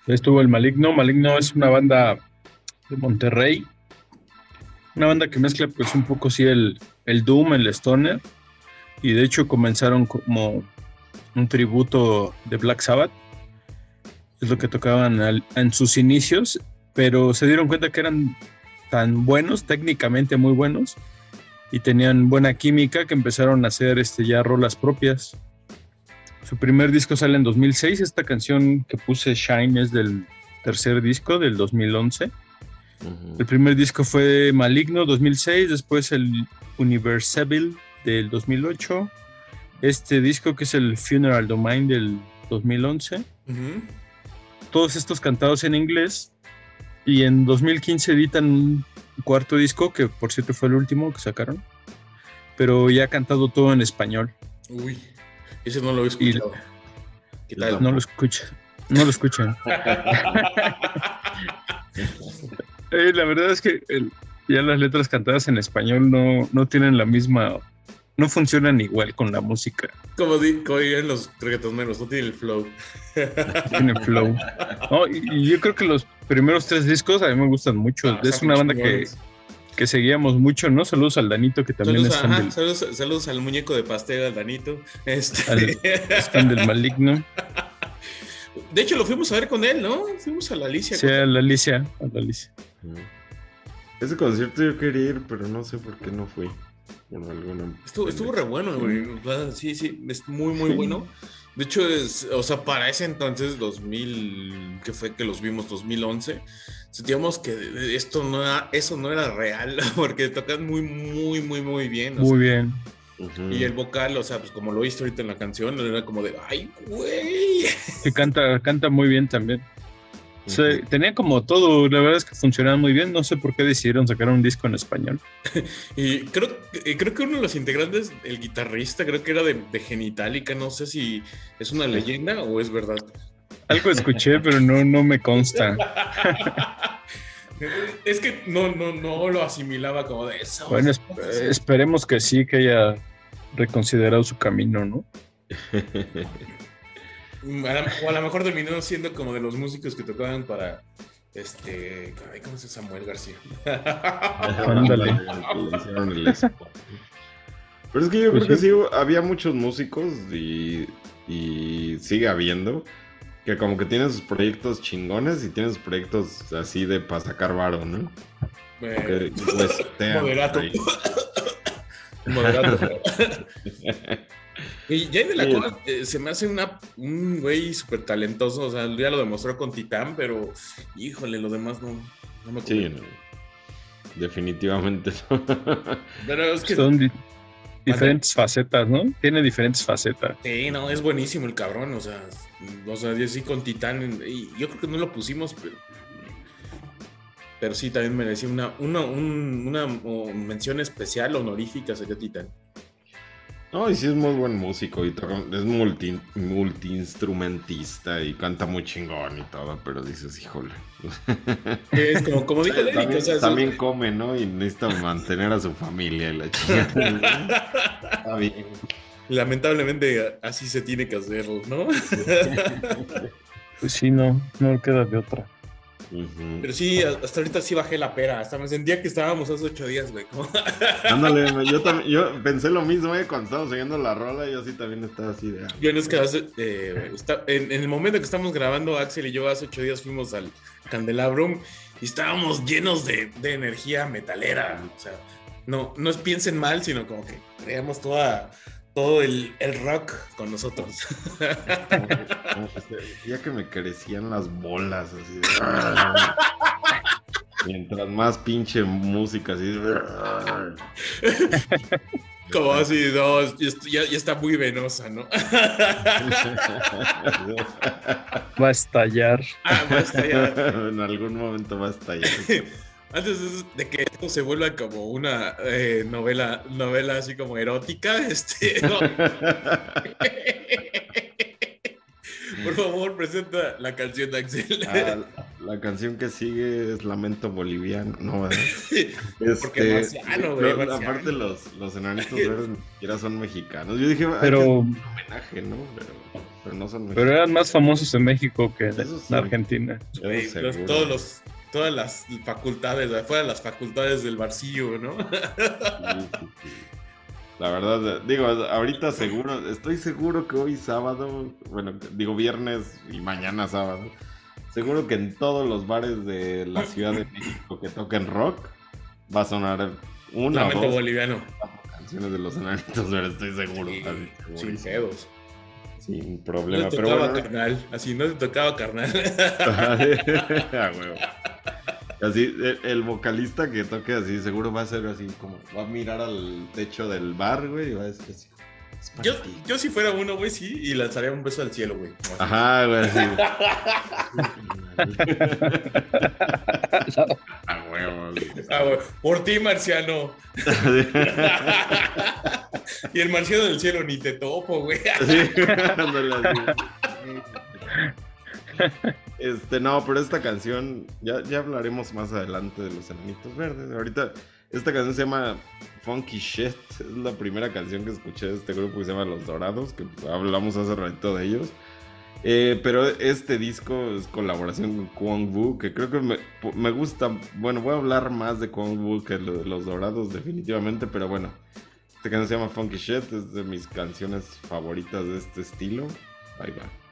Estuvo el Maligno. Maligno es una banda de Monterrey. Una banda que mezcla pues un poco sí el, el Doom, el Stoner. Y de hecho comenzaron como un tributo de Black Sabbath. Es lo que tocaban en sus inicios. Pero se dieron cuenta que eran tan buenos, técnicamente muy buenos. Y tenían buena química que empezaron a hacer este, ya rolas propias. Su primer disco sale en 2006. Esta canción que puse, Shine, es del tercer disco del 2011. El primer disco fue Maligno 2006, después el Universable del 2008, este disco que es el Funeral Domain del 2011. Todos estos cantados en inglés y en 2015 editan un cuarto disco que por cierto fue el último que sacaron, pero ya cantado todo en español. Uy, ese no lo he escuchado. No lo escucha, no lo escuchan. Eh, la verdad es que ya las letras cantadas en español no, no tienen la misma, no funcionan igual con la música. Como, dirían los reggaetoneros, no tiene el flow. Tiene flow. y, yo creo que los primeros tres discos a mí me gustan mucho. Ah, es una banda que, que seguíamos mucho, ¿no? Saludos al Danito, que también saludos, es fan del... saludos, saludos, al muñeco de pastel, al Danito. Este... es fan del maligno. De hecho, lo fuimos a ver con él, ¿no? Fuimos a la Alicia. Sí, a la Alicia, a la Alicia. Ese concierto yo quería ir, pero no sé por qué no fui. Estuvo, estuvo re bueno, güey. Sí, sí, es muy, muy bueno. De hecho, es, o sea, para ese entonces, 2000, que fue que los vimos, 2011, sentíamos que esto no era, eso no era real, porque tocan muy, muy, muy, muy bien. Muy bien. Y el vocal, o sea, pues como lo viste ahorita en la canción, era como de, ay, güey. Que canta, canta muy bien también. Tenía como todo, la verdad es que funcionaba muy bien. No sé por qué decidieron sacar un disco en español. y creo, creo que uno de los integrantes, el guitarrista, creo que era de, de Genitalica. No sé si es una leyenda o es verdad. Algo escuché, pero no, no me consta. Es que no, no, no lo asimilaba como de eso. Bueno, esperemos que sí, que haya reconsiderado su camino, ¿no? O a lo mejor terminó siendo como de los músicos que tocaban para este. ¿Cómo se Samuel García? Ándale. Pero es que yo creo que sí, había muchos músicos y, y sigue habiendo que como que tienen sus proyectos chingones y tienen sus proyectos así de para sacar varo, ¿no? Pues, moderato. moderato. y Jay de la Cola eh, se me hace una, un güey súper talentoso, o sea, ya lo demostró con Titán, pero híjole, lo demás no, no me Sí, definitivamente Pero es que... Son diferentes facetas, ¿no? Tiene diferentes facetas. Sí, no, es buenísimo el cabrón, o sea, o sea, yo sí con Titán, y yo creo que no lo pusimos, pero, pero sí también merecía una, una, una mención especial, honorífica sería Titán. No, y sí es muy buen músico y es multi, multi-instrumentista y canta muy chingón y todo, pero dices, híjole. Es como, como dijo también, también come, ¿no? Y necesita mantener a su familia y la chica. Está bien. Lamentablemente así se tiene que hacerlo, ¿no? Pues sí, no, no queda de otra. Pero sí, hasta ahorita sí bajé la pera. Hasta me sentía que estábamos hace ocho días, güey. Ándale, yo también, yo pensé lo mismo, güey, cuando estábamos siguiendo la rola, yo sí también estaba así de. Ah". Yo no es que eh, en, el momento que estamos grabando, Axel y yo hace ocho días fuimos al Candelabrum y estábamos llenos de, de energía metalera. O sea, no, no piensen mal, sino como que creamos toda todo el, el, rock con nosotros. ya que me crecían las bolas así Mientras más pinche música así Como así, no, ya, ya, está muy venosa, ¿no? Va a estallar. Ah, va a estallar. en algún momento va a estallar. antes de que esto se vuelva como una eh, novela, novela así como erótica, este, Por favor, presenta la canción de Axel. Ah, la canción que sigue es Lamento Boliviano, ¿no? Porque este, marciano, güey. aparte, los, los enanitos verdes ni siquiera son mexicanos. Yo dije, pero. Un homenaje, ¿no? Pero, pero, no son mexicanos. Pero eran más famosos en México que en Argentina. todos los todas las facultades, afuera de las facultades del barcillo, ¿no? La verdad, digo, ahorita seguro, estoy seguro que hoy sábado, bueno, digo viernes y mañana sábado, seguro que en todos los bares de la Ciudad de México que toquen rock va a sonar una Lamento boliviano. canciones de los enanitos, pero estoy seguro. sin pedos. Sin problema. No te tocaba carnal, así no te tocaba carnal. Así, el, vocalista que toque así, seguro va a ser así, como va a mirar al techo del bar, güey, y va a decir así. Yo, yo si fuera uno, güey, sí, y lanzaría un beso al cielo, güey. Ajá, güey, sí. A huevo, Por ti, marciano. y el marciano del cielo ni te topo, güey. sí, este, no, pero esta canción, ya, ya hablaremos más adelante de los enanitos verdes. Ahorita, esta canción se llama Funky Shit. Es la primera canción que escuché de este grupo que se llama Los Dorados, que hablamos hace ratito de ellos. Eh, pero este disco es colaboración con Kwon Wu, que creo que me, me, gusta. Bueno, voy a hablar más de Kwon Wu que de Los Dorados, definitivamente, pero bueno. Esta canción se llama Funky Shit, es de mis canciones favoritas de este estilo. Ahí va.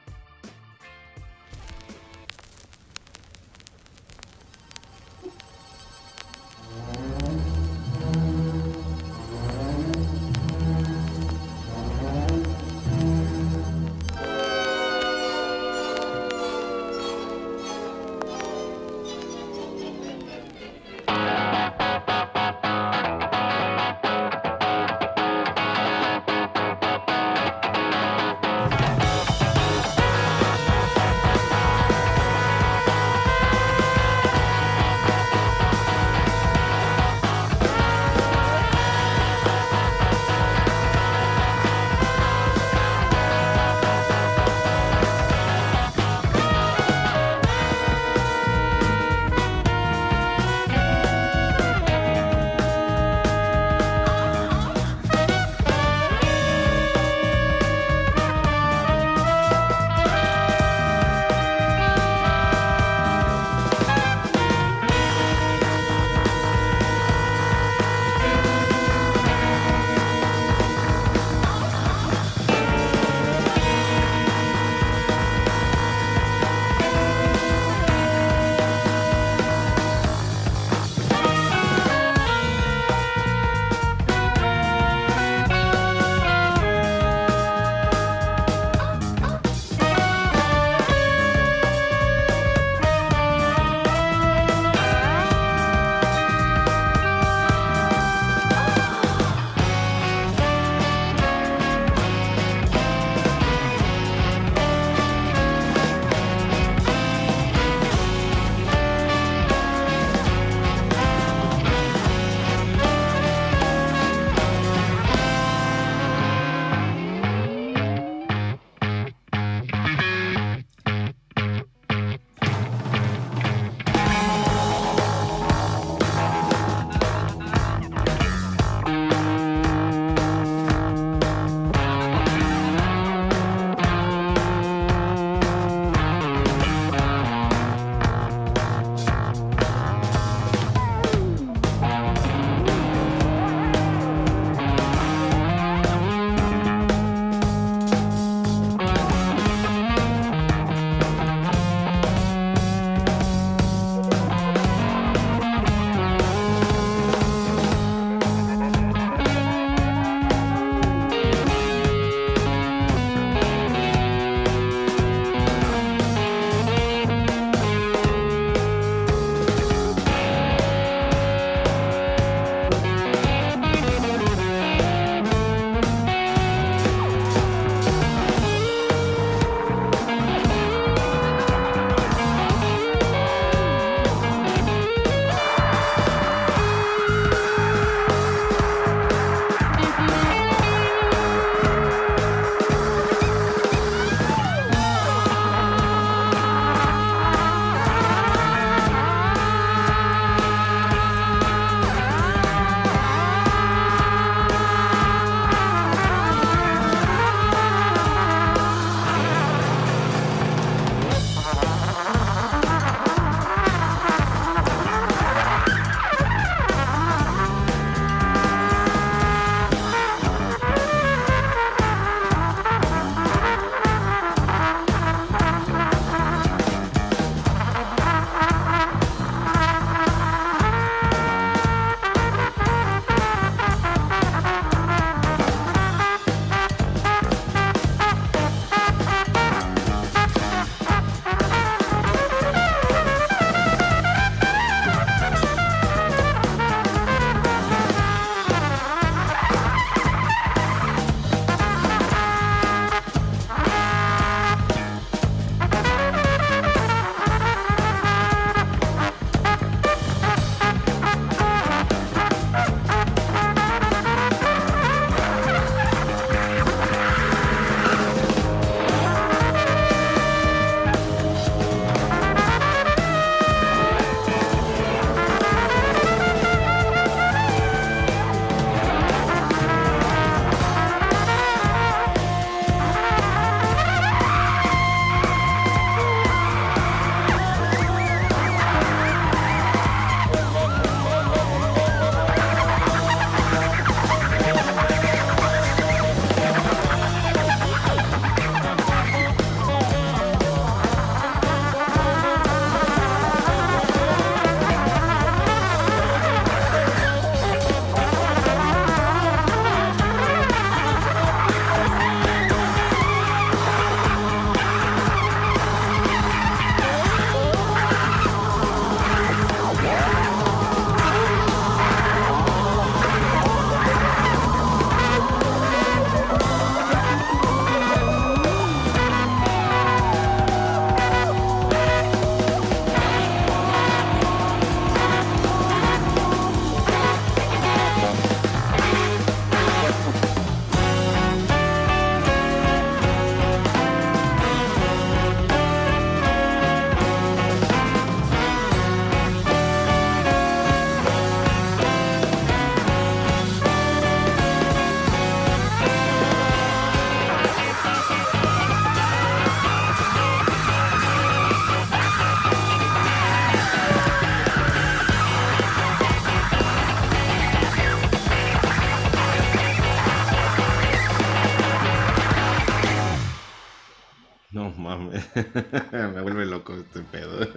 Me vuelve loco este pedo.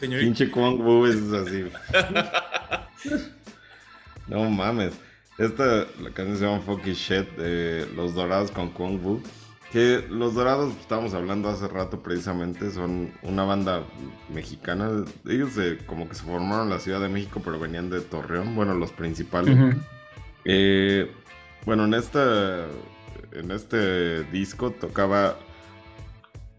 Pinche Kwang Wu es así. no mames. Esta la canción se llama Fucky Shit de Los Dorados con Kwang Wu. Que Los Dorados, estábamos hablando hace rato precisamente, son una banda mexicana. Ellos como que se formaron en la Ciudad de México, pero venían de Torreón. Bueno, los principales. eh, bueno, en esta en este disco tocaba.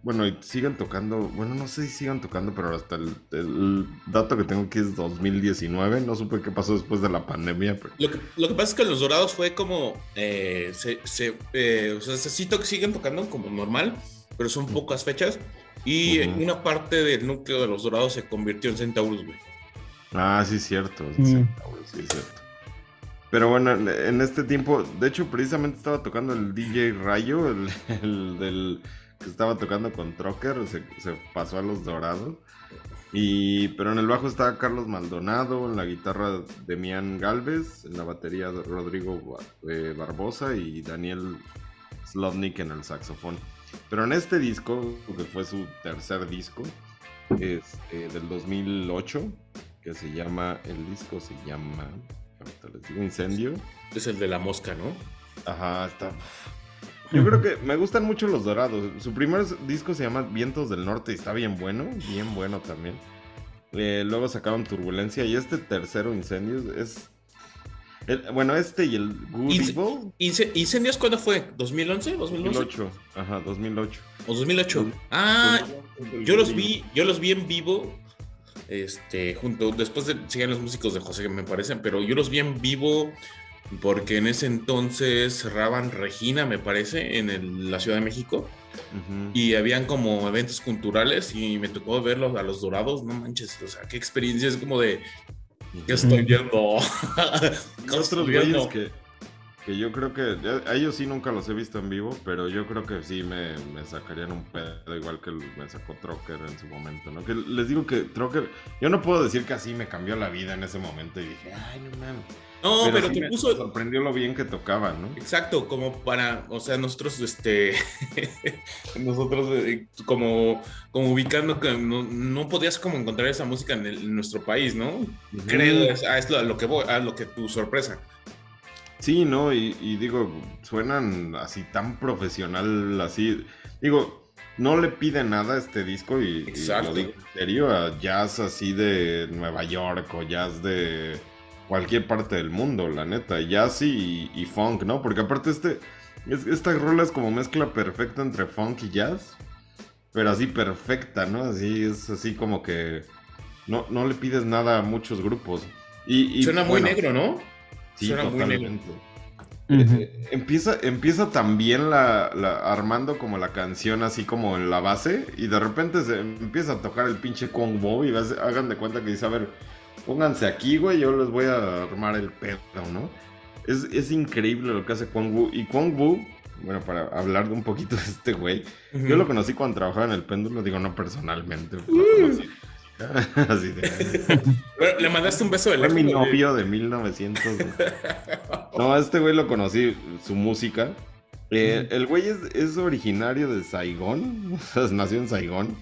Bueno, y siguen tocando. Bueno, no sé si sigan tocando, pero hasta el, dato que tengo aquí es 2019. No supe qué pasó después de la pandemia. Lo, que, lo, que, pasa es que Los Dorados fue como. Eh, se, se eh, o sea, sí que siguen tocando como normal, pero son pocas fechas. Y una parte del núcleo de Los Dorados se convirtió en Centaurus, güey. Ah, sí, cierto. Centaurus, sí, cierto. Pero bueno, en este tiempo, de hecho, precisamente estaba tocando el DJ Rayo, el, del que estaba tocando con Trocker, se, pasó a los dorados. Y, pero en el bajo estaba Carlos Maldonado, en la guitarra Demian Galvez, en la batería Rodrigo eh, Barbosa y Daniel Slovnik en el saxofón. Pero en este disco, que fue su tercer disco, es, eh, del 2008, que se llama, el disco se llama incendio. Es el de la mosca, ¿no? Ajá, está. Yo creo que me gustan mucho los dorados. Su primer disco se llama Vientos del Norte y está bien bueno, bien bueno también. Eh, luego sacaron Turbulencia y este tercero, Incendios, es. bueno, este y el Good ¿Incendios cuándo fue? ¿2011? 2008. Ajá, 2008. O 2008. Ah, yo los vi, yo los vi en vivo este, junto, después de, siguen los músicos de José que me parecen, pero yo los vi en vivo porque en ese entonces cerraban Regina, me parece, en la Ciudad de México. Y habían como eventos culturales y me tocó verlos a los dorados, no manches, o sea, qué experiencia es como de, ¿qué estoy viendo? Otros güeyes que, que yo creo que a ellos sí nunca los he visto en vivo, pero yo creo que sí me, sacarían un pedo, igual que me sacó Trocker en su momento, ¿no? Que les digo que Trocker, yo no puedo decir que así me cambió la vida en ese momento y dije, ay, no mames. No, pero, te puso. Me sorprendió lo bien que tocaban, ¿no? Exacto, como para, o sea, nosotros, este, nosotros, eh, como, como ubicando que no, podías como encontrar esa música en, nuestro país, ¿no? Creo, a esto a lo que voy, a lo que tu sorpresa. Sí, ¿no? Y, digo, suenan así tan profesional, así. Digo, no le pide nada a este disco y, lo digo en serio, a jazz así de Nueva York o jazz de cualquier parte del mundo, la neta. Jazz y, y funk, ¿no? Porque aparte este, esta rola es como mezcla perfecta entre funk y jazz, pero así perfecta, ¿no? Así es así como que no, no le pides nada a muchos grupos. Y, Suena muy negro, ¿no? Sí, totalmente. Eh, eh, empieza, empieza también la, armando como la canción así como en la base y de repente se empieza a tocar el pinche Kong Bo y hagan de cuenta que dice, a ver, pónganse aquí, güey, yo les voy a armar el pedo, ¿no? Es, increíble lo que hace Kwang Wu. Y Kwang Wu, bueno, para hablar de un poquito de este güey, yo lo conocí cuando trabajaba en el péndulo, digo no personalmente, lo conocí Así de... le mandaste un beso de Fue mi novio de 1900. no, este güey lo conocí, su música. Eh, el güey es, originario de Saigón, nació en Saigón,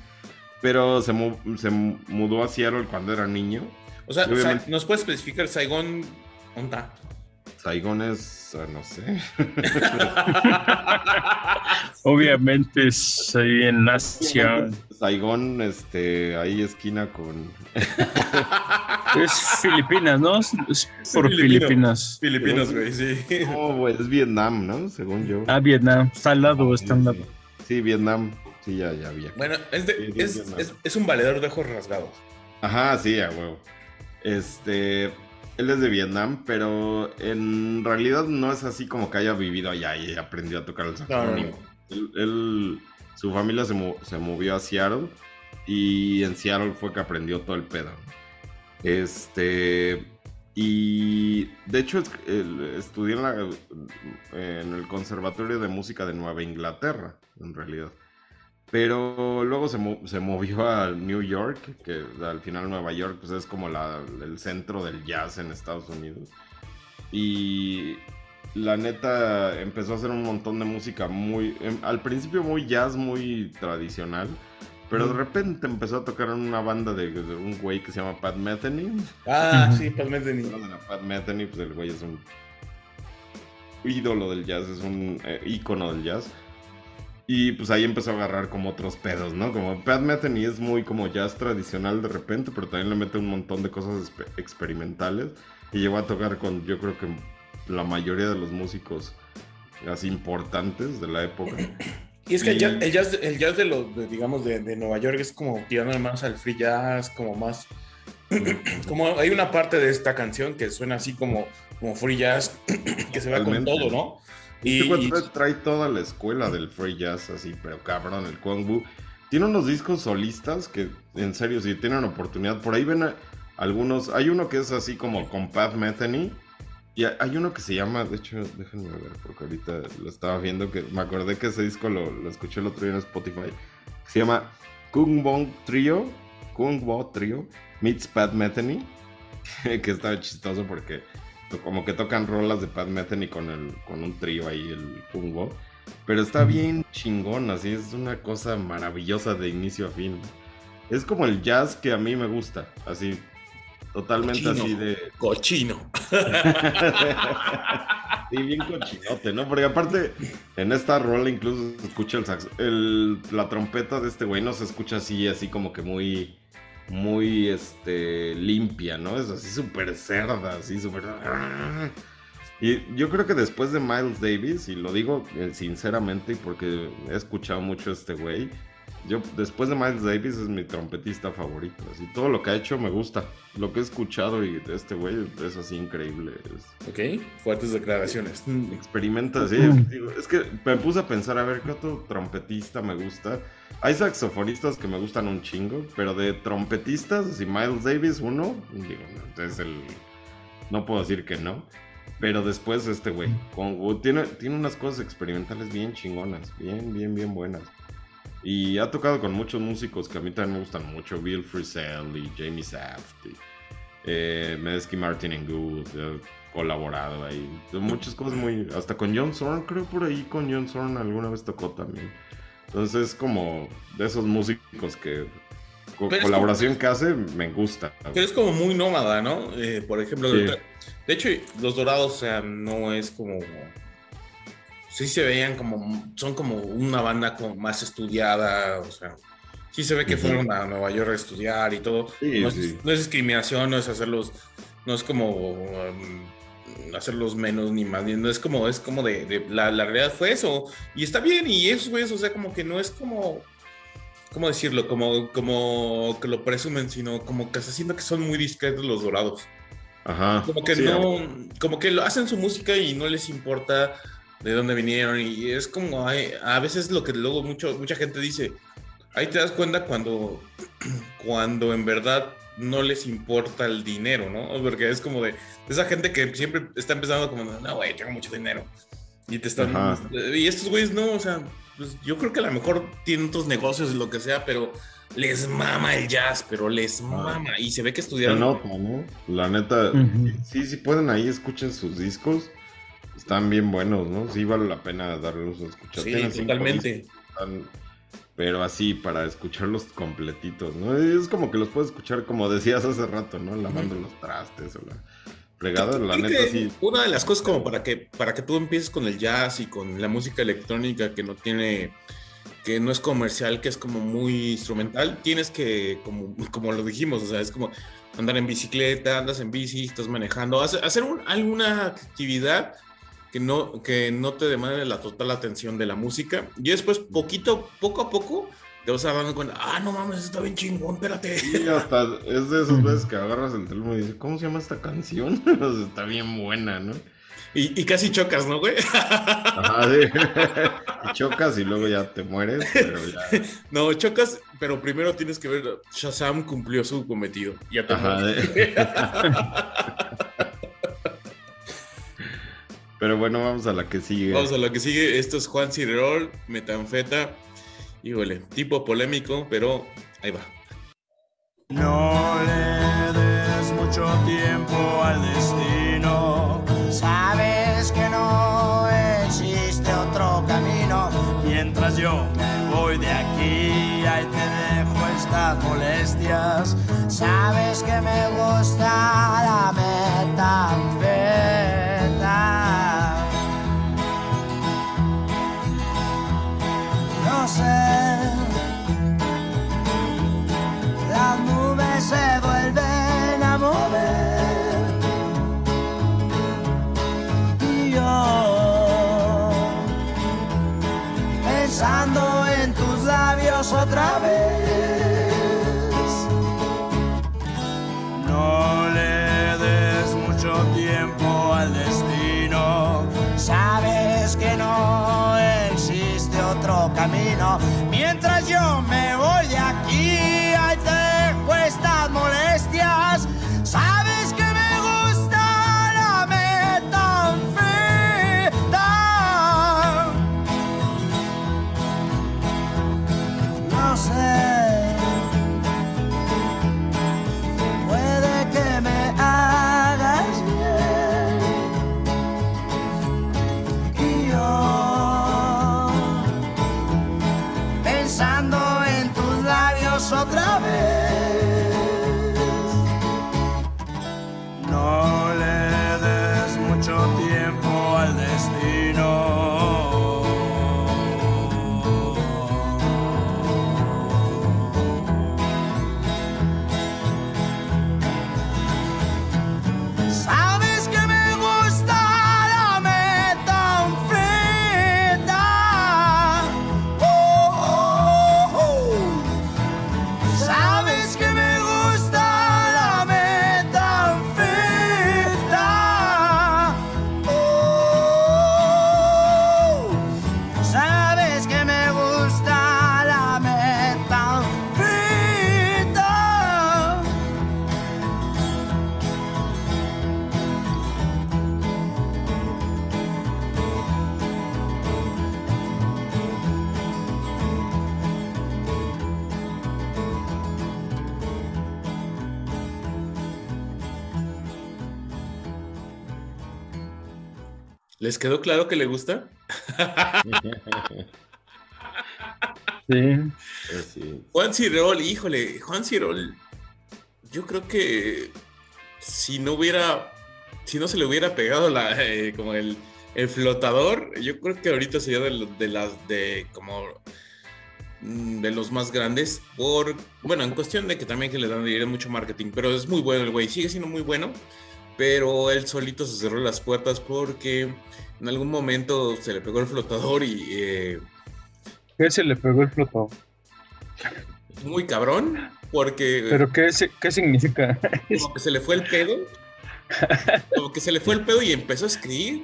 pero se, se, mudó a Seattle cuando era niño. O sea, ¿nos puedes especificar Saigón? ¿Dónde Saigon es, ah, no sé. Obviamente es ahí en Asia. Saigon, este, ahí esquina con. es Filipinas, ¿no? Es por Filipinas. Filipinas, güey, sí. No, güey, es Vietnam, ¿no? Según yo. Ah, Vietnam. Está al lado, está al lado. Sí, Vietnam. Sí, ya, ya había. Bueno, es, es, es, es, un valedor de ojos rasgados. Ajá, sí, a huevo. Este, él es de Vietnam, pero en realidad no es así como que haya vivido allá y aprendió a tocar el saxofón. Él, su familia se, movió a Seattle y en Seattle fue que aprendió todo el pedo. Este. Y de hecho estudié en el Conservatorio de Música de Nueva Inglaterra, en realidad. Pero luego se, movió a New York, que al final Nueva York pues, es como el centro del jazz en Estados Unidos. Y la neta empezó a hacer un montón de música muy, em, al principio muy jazz, muy tradicional, pero de repente empezó a tocar en una banda de, un güey que se llama Pat Metheny. Ah, sí, Pat Metheny. Pat Metheny, pues el güey es un ídolo del jazz, es un eh, ícono del jazz. Y pues ahí empezó a agarrar como otros pedos, ¿no? Como Pat Metheny es muy como jazz tradicional de repente, pero también le mete un montón de cosas experimentales. Y llegó a tocar con, yo creo que la mayoría de los músicos así importantes de la época. Y es que el, jazz, el jazz, de los, digamos, de, de, Nueva York es como tirando más al free jazz, como más... como hay una parte de esta canción que suena así como, como free jazz, que se va con todo, ¿no? Y, este trae toda la escuela del free jazz así, pero cabrón, el Kwang Tiene unos discos solistas que, en serio, si tienen oportunidad, por ahí ven algunos, hay uno que es así como con Pat Metheny, y hay uno que se llama, de hecho, déjenme ver, porque ahorita lo estaba viendo, que me acordé que ese disco lo, lo escuché el otro día en Spotify. Se llama Kung Bong Trio, Kung Bo Trio, meets Pat Metheny, que está chistoso porque como que tocan rolas de Pat Metheny con, el, con un trío ahí, el Kung Bo. Pero está bien chingón, así es una cosa maravillosa de inicio a fin. Es como el jazz que a mí me gusta, así Totalmente así de. Cochino. sí, bien cochinote, ¿no? Porque aparte, en esta rola incluso se escucha el sax. El, la trompeta de este güey no se escucha así, así como que muy. Muy este, limpia, ¿no? Es así súper cerda, así súper. Y yo creo que después de Miles Davis, y lo digo eh, sinceramente porque he escuchado mucho a este güey, yo, después de Miles Davis, es mi trompetista favorito. Así, todo lo que ha hecho me gusta. Lo que he escuchado y de este güey es así increíble. Ok, fuertes declaraciones. Experimenta, sí. es que me puse a pensar, a ver, ¿qué otro trompetista me gusta? Hay saxofonistas que me gustan un chingo, pero de trompetistas, así Miles Davis, uno, digo, es el. No puedo decir que no. Pero después este güey, tiene, tiene unas cosas experimentales bien chingonas, bien, bien, bien buenas. Y ha tocado con muchos músicos que a mí también me gustan mucho, Bill Frisell y Jamie Saft, y, eh, Medesky Martin and Good, colaborado ahí. Muchas cosas muy... Hasta con John Zorn, creo por ahí con John Zorn alguna vez tocó también. Entonces como de esos músicos que... colaboración que hace me gusta. Pero es como muy nómada, ¿no? Eh, por ejemplo, de hecho, Los Dorados, o sea, no es como sí se veían como, son como una banda como más estudiada, o sea, sí se ve que fueron a Nueva York a estudiar y todo. no, es, discriminación, no es hacerlos, no es como um, hacerlos menos ni más no es como, es como de, la, la, realidad fue eso, y está bien, y eso es, o sea, como que no es como... ¿Cómo decirlo? Como, como que lo presumen, sino como que se siento que son muy discretos los dorados. Ajá. Como que no, como que lo hacen su música y no les importa de dónde vinieron y es como hay, a veces lo que luego mucho, mucha gente dice, ahí te das cuenta cuando, cuando en verdad no les importa el dinero, ¿no? Porque es como de, esa gente que siempre está empezando como, no, güey, tengo mucho dinero. Y te están... Y estos güeyes no, o sea, pues yo creo que a lo mejor tienen otros negocios y lo que sea, pero les mama el jazz, pero les mama. Y se ve que estudiaron. ¿no? La neta, sí, sí pueden ahí, escuchen sus discos están bien buenos, ¿no? Sí vale la pena darlos a escuchar. Sí, totalmente. Pero así, para escucharlos completitos, ¿no? Es como que los puedes escuchar, como decías hace rato, ¿no? Lavando los trastes o la fregada, la neta, sí. Una de las cosas como para que, para que tú empieces con el jazz y con la música electrónica que no tiene que no es comercial, que es como muy instrumental, tienes que, como, como lo dijimos, o sea, es como andar en bicicleta, andas en bici, estás manejando, hacer alguna actividad que no, que no te demande la total atención de la música. Y después, poquito, poco a poco, te vas a dar cuenta, ah, no mames, está bien chingón, espérate. Sí, hasta es de esas veces que agarras el teléfono y dices, ¿cómo se llama esta canción? está bien buena, ¿no? Y, casi chocas, ¿no, güey? Ajá, sí. y chocas y luego ya te mueres, pero ya. No, chocas, pero primero tienes que ver, Shazam cumplió su cometido. Ya te Ajá, pero bueno, vamos a la que sigue. Vamos a la que sigue. Esto es Juan Cirerol, metanfeta. Híjole, tipo polémico, pero ahí va. No le des mucho tiempo al destino. Sabes que no existe otro camino. Mientras yo me voy de aquí, ahí te dejo estas molestias. Sabes que me gusta la meta otra vez. No le des mucho tiempo al destino. Sabes que no otro camino. Mientras yo me voy aquí, ¿Les quedó claro que le gusta? Sí. Pues sí. Juan Cirol, híjole, Juan Cirol, yo creo que si no hubiera, si no se le hubiera pegado la, eh, como el, el flotador, yo creo que ahorita sería de, de las de como mm, de los más grandes por bueno en cuestión de que también que le dan mucho marketing pero es muy bueno el güey sigue siendo muy bueno pero él solito se cerró las puertas porque en algún momento se le pegó el flotador y eh, ¿Qué se le pegó el flotador? muy cabrón porque ¿Pero qué, se- qué significa? como que se le fue el pedo. Como que se le fue el pedo y empezó a escribir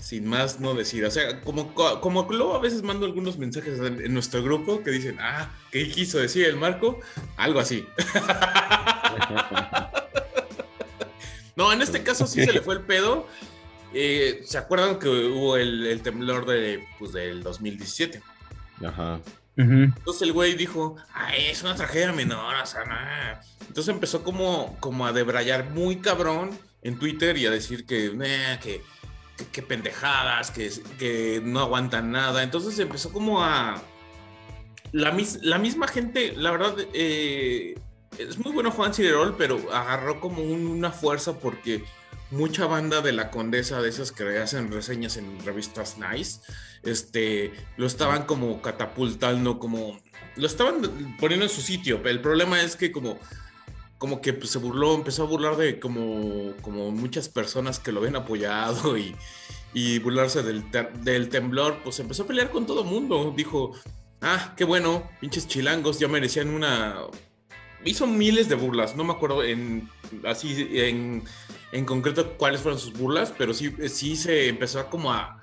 sin más no decir. O sea, como, como luego a veces mando algunos mensajes en, en nuestro grupo que dicen, ah, ¿qué quiso decir el Marco? Algo así. no, en este caso sí se le fue el pedo. Eh, ¿Se acuerdan que hubo el, el temblor de, pues, del 2017? Ajá. Entonces el güey dijo, ay, es una tragedia menor, o sea, nah". Entonces empezó como, como a debrayar muy cabrón en Twitter y a decir que, nah, que, que, que pendejadas, que, que no aguantan nada. Entonces empezó como a... La, mis- la misma gente, la verdad, eh, es muy bueno Juan Ciderol, pero agarró como un- una fuerza porque mucha banda de la condesa, de esas que hacen reseñas en revistas Nice, este, lo estaban como catapultando, como lo estaban poniendo en su sitio. Pero el problema es que como, como que pues, se burló, empezó a burlar de como, como muchas personas que lo habían apoyado y, y burlarse del, del temblor, pues empezó a pelear con todo mundo. Dijo, ah, qué bueno, pinches chilangos, ya merecían una... Hizo miles de burlas, no me acuerdo en así en, en concreto cuáles fueron sus burlas, pero sí, sí se empezó a como a,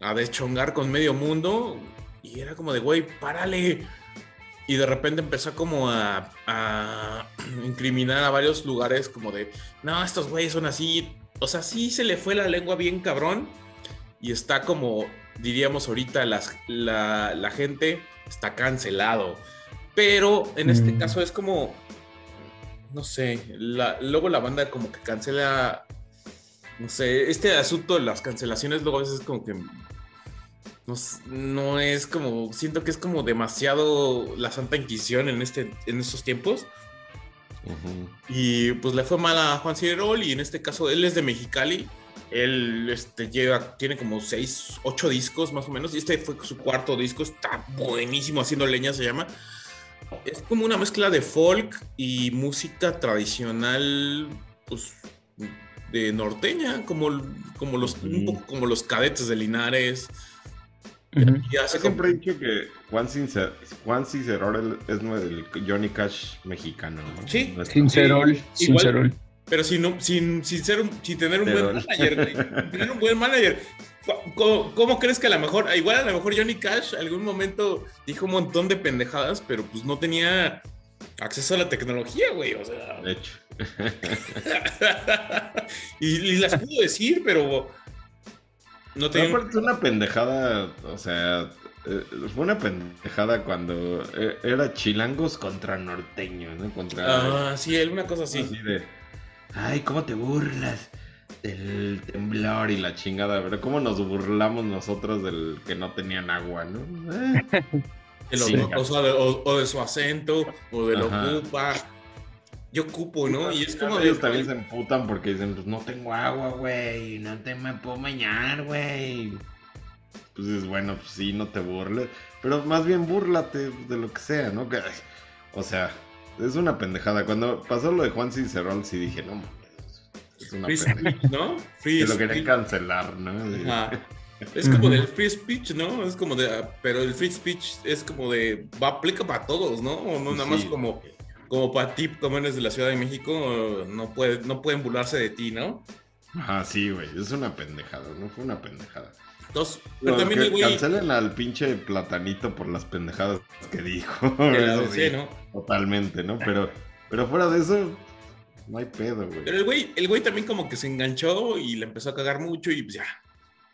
a deschongar con medio mundo y era como de, güey, párale. Y de repente empezó como a, a incriminar a varios lugares como de, no, estos güeyes son así. O sea, sí se le fue la lengua bien cabrón y está como, diríamos ahorita, las, la, la gente está cancelado. Pero en este Mm. caso es como, no sé, la- luego la banda como que cancela, no sé, este asunto de las cancelaciones luego a veces como que no, es como, siento que es como demasiado la Santa Inquisición en, este, en estos tiempos. Y pues le fue mal a Juan Cirerol y en este caso él es de Mexicali. Él este, lleva, tiene como 6, 8 discos más o menos y este fue su cuarto disco, está buenísimo, haciendo leña se llama. Es como una mezcla de folk y música tradicional, pues de norteña, como, como, los, un poco como los cadetes de Linares. Yo siempre he dicho que Juan, Sincer Juan Cicerol es el Johnny Cash mexicano. Sí, Sincerol. Sincerol. Pero sin, sin, sin, ser, sin tener un buen manager, tener un buen manager. ¿Cómo, crees que a lo mejor, igual a lo mejor Johnny Cash algún momento dijo un montón de pendejadas, pero pues no tenía acceso a la tecnología, güey? O sea. De hecho. y, las pudo decir, pero no tenía. Aparte, una pendejada, o sea, eh, fue una pendejada cuando eh, era chilangos contra norteños, ¿no? Contra. Ah, sí, una cosa así. Así de ay, ¿cómo te burlas del temblor y la chingada? Pero ¿cómo nos burlamos nosotros del que no tenían agua, no? o, de, su acento, o de lo ocupa. Yo ocupo, ¿no? Y es como Ellos también se emputan porque dicen, pues no tengo agua, güey, no te me puedo bañar, güey. Pues es bueno, pues sí, no te burles. Pero más bien búrlate de lo que sea, ¿no? o sea, es una pendejada. Cuando pasó lo de Juan Cicerol, sí dije, no Es una free speech, ¿no? Free lo querían cancelar, ¿no? Es como del free speech, ¿no? Es como de. Pero el free speech es como de. Va, aplica para todos, ¿no? O no nada más como. Como para ti, como eres de la Ciudad de México, no, puede, no pueden burlarse de ti, ¿no? Ah, sí, güey. Es una pendejada, ¿no? Fue una pendejada. Entonces, pero también el güey... Cancelen al pinche platanito por las pendejadas que dijo. sí, ¿no? Totalmente, ¿no? Pero, pero fuera de eso, no hay pedo, güey. Pero el güey, el güey también como que se enganchó y le empezó a cagar mucho y pues ya.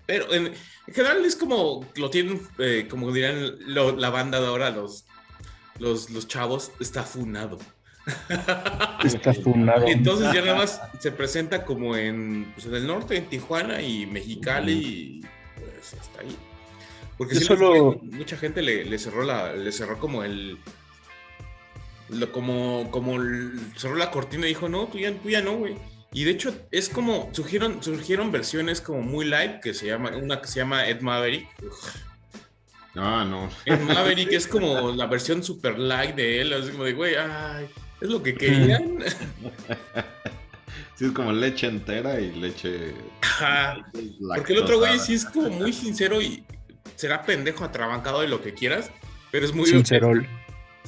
Pero en, general es como, lo tienen, eh, como dirán la banda de ahora, los, los, los chavos, está funado. Está funado. Entonces ya nada más se presenta como en, pues en el norte, en Tijuana y Mexicali y hasta ahí. Porque si solo... mucha gente le, cerró la, le cerró como el, lo, como, como cerró la cortina y dijo, no, tú ya, tú ya no, güey. Y de hecho, es como, surgieron, surgieron versiones como muy light, que se llama, una que se llama Ed Maverick. Ah, no. Ed Maverick es como la versión super light de él, así como de, güey, ay, es lo que querían. Sí, es como leche entera y leche. Ajá. Porque el otro güey sí es como muy sincero y será pendejo, atrabancado de lo que quieras, pero es muy. Sincerol.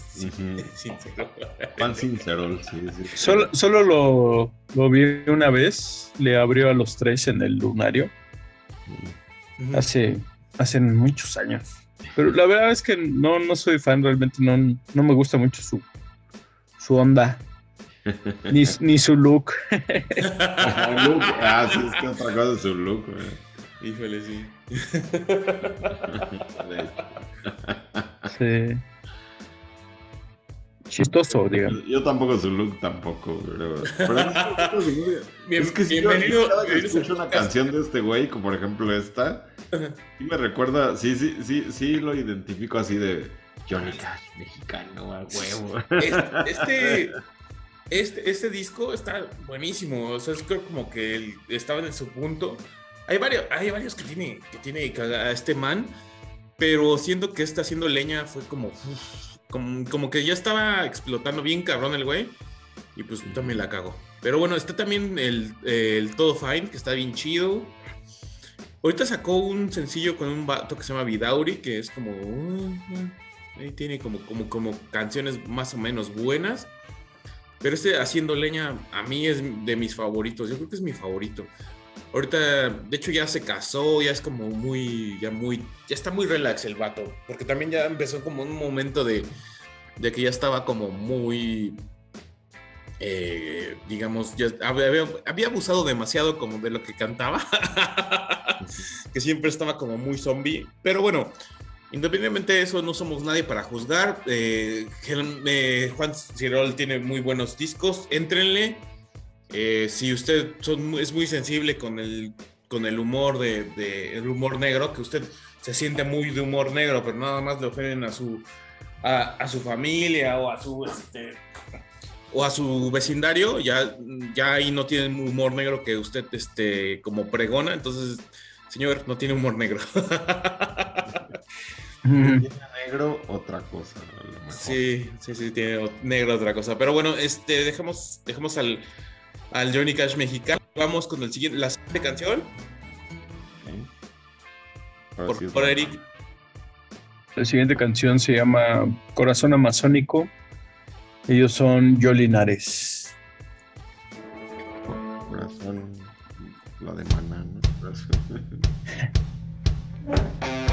Sincero. Pan sincerol, sí, sí. Solo, solo lo, lo, vi una vez, le abrió a los tres en el lunario. Hace, hace muchos años. Pero la verdad es que no, no soy fan, realmente no, no me gusta mucho su, su onda. Ni, ni su look. Ah, sí, es que otra cosa es su look, Híjole, sí. sí. Chistoso, digamos. Yo tampoco su look tampoco, pero. es que si bienvenido, yo, cada escucho una canción de este güey, como por ejemplo esta, sí me recuerda, sí, sí, sí, sí lo identifico así de Johnny Cash, mexicano, a huevo. Este, este, este disco está buenísimo. O sea, es como que él estaba en su punto. Hay varios, hay varios que tiene, que tiene a este man, pero siento que está haciendo leña fue como, como, que ya estaba explotando bien cabrón el güey. Y pues también la cago. Pero bueno, está también el, el Todo Fine, que está bien chido. Ahorita sacó un sencillo con un vato que se llama Vidauri, que es como. Uh, ahí tiene como, como, como canciones más o menos buenas. Pero este Haciendo Leña a mí es de mis favoritos. Yo creo que es mi favorito. Ahorita, de hecho, ya se casó, ya es como muy, ya muy, ya está muy relax el vato. Porque también ya empezó como un momento de, de que ya estaba como muy, eh, digamos, ya había, abusado demasiado como de lo que cantaba. que siempre estaba como muy zombie. Pero bueno, Independientemente de eso, no somos nadie para juzgar. Eh, eh, Juan Cirol tiene muy buenos discos, éntrenle. Eh, si usted es muy sensible con el, con el humor de, el humor negro, que usted se siente muy de humor negro, pero nada más le ofenden a su, a, su familia o a su, este, o a su vecindario, ya, ya ahí no tiene humor negro que usted, este, como pregona, entonces, señor, no tiene humor negro. tiene negro otra cosa. Sí, sí, sí, tiene negro otra cosa. Pero bueno, este, dejemos, dejemos al, al Johnny Cash mexicano. Vamos con el siguiente, la siguiente canción. Por, Eric. La siguiente canción se llama Corazón Amazónico. Ellos son Yolinares. Corazón, la de Maná,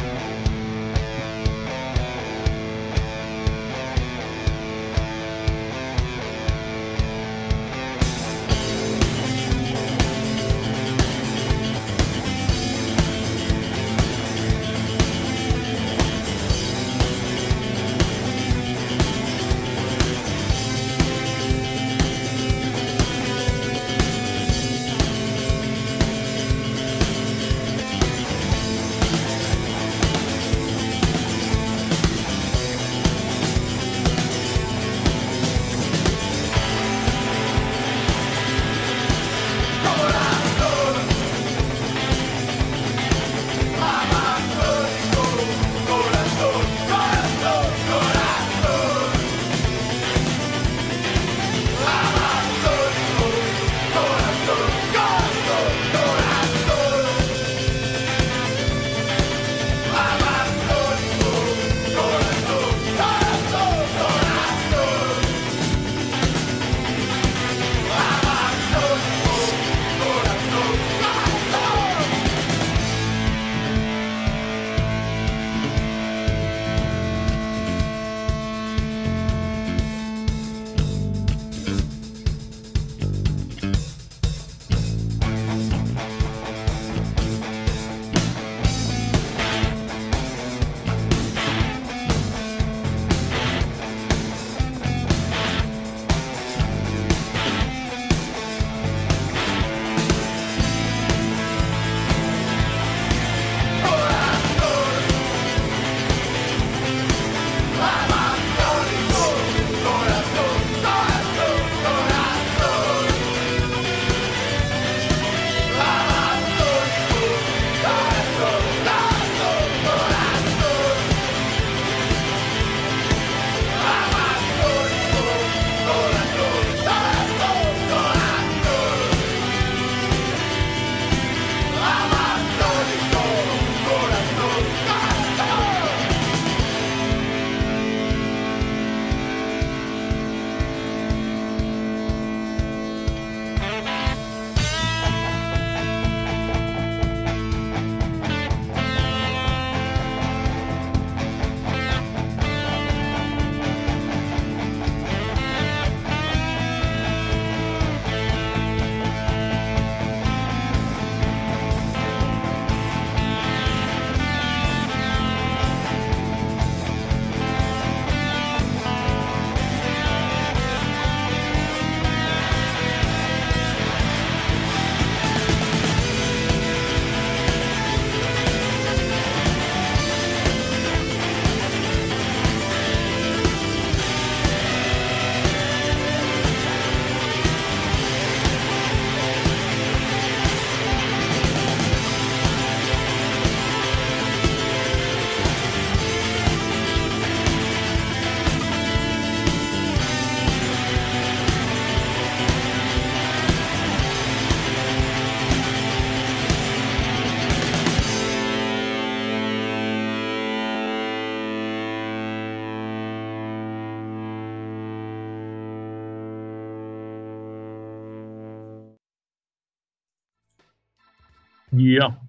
Ya.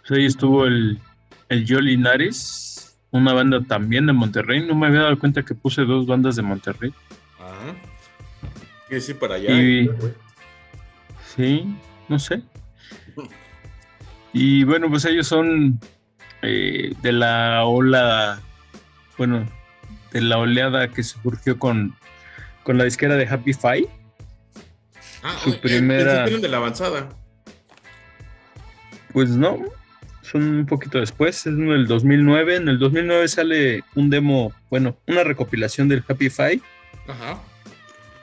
Pues ahí estuvo el, el Linares, una banda también de Monterrey. No me había dado cuenta que puse dos bandas de Monterrey. Ajá. ¿Qué sí para allá? sí, no sé. Y bueno, pues ellos son eh, de la ola, bueno, de la oleada que surgió con, con la disquera de Happy Five. Ah, su primera. de la avanzada. Pues no. son un poquito después, es en el 2009. En el 2009 sale un demo, bueno, una recopilación del Happy Five. Ajá.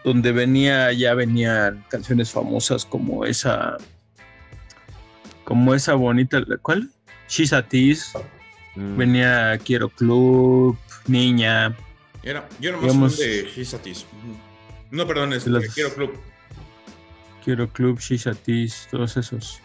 Donde venía, ya venían canciones famosas como esa, como esa bonita, ¿cuál? She's a Tease. Mm. Venía Quiero Club, Niña. Era, yo era más de She's a Tease. No, perdón, es Quiero Club. Quiero Club, She's a Tease, todos esos.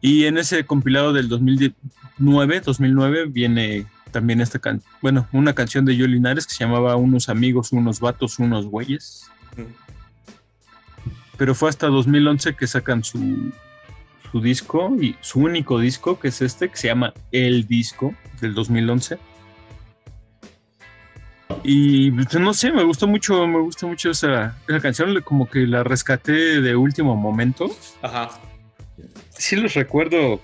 Y en ese compilado del 2009, 2009 viene también esta canción, bueno, una canción de Yo Linares que se llamaba Unos amigos, unos vatos, unos güeyes. Pero fue hasta 2011 que sacan su, su disco y su único disco, que es este, que se llama El Disco del 2011. Y pues, no sé, me gustó mucho, me gusta mucho esa, esa canción, como que la rescaté de último momento. Ajá sí los recuerdo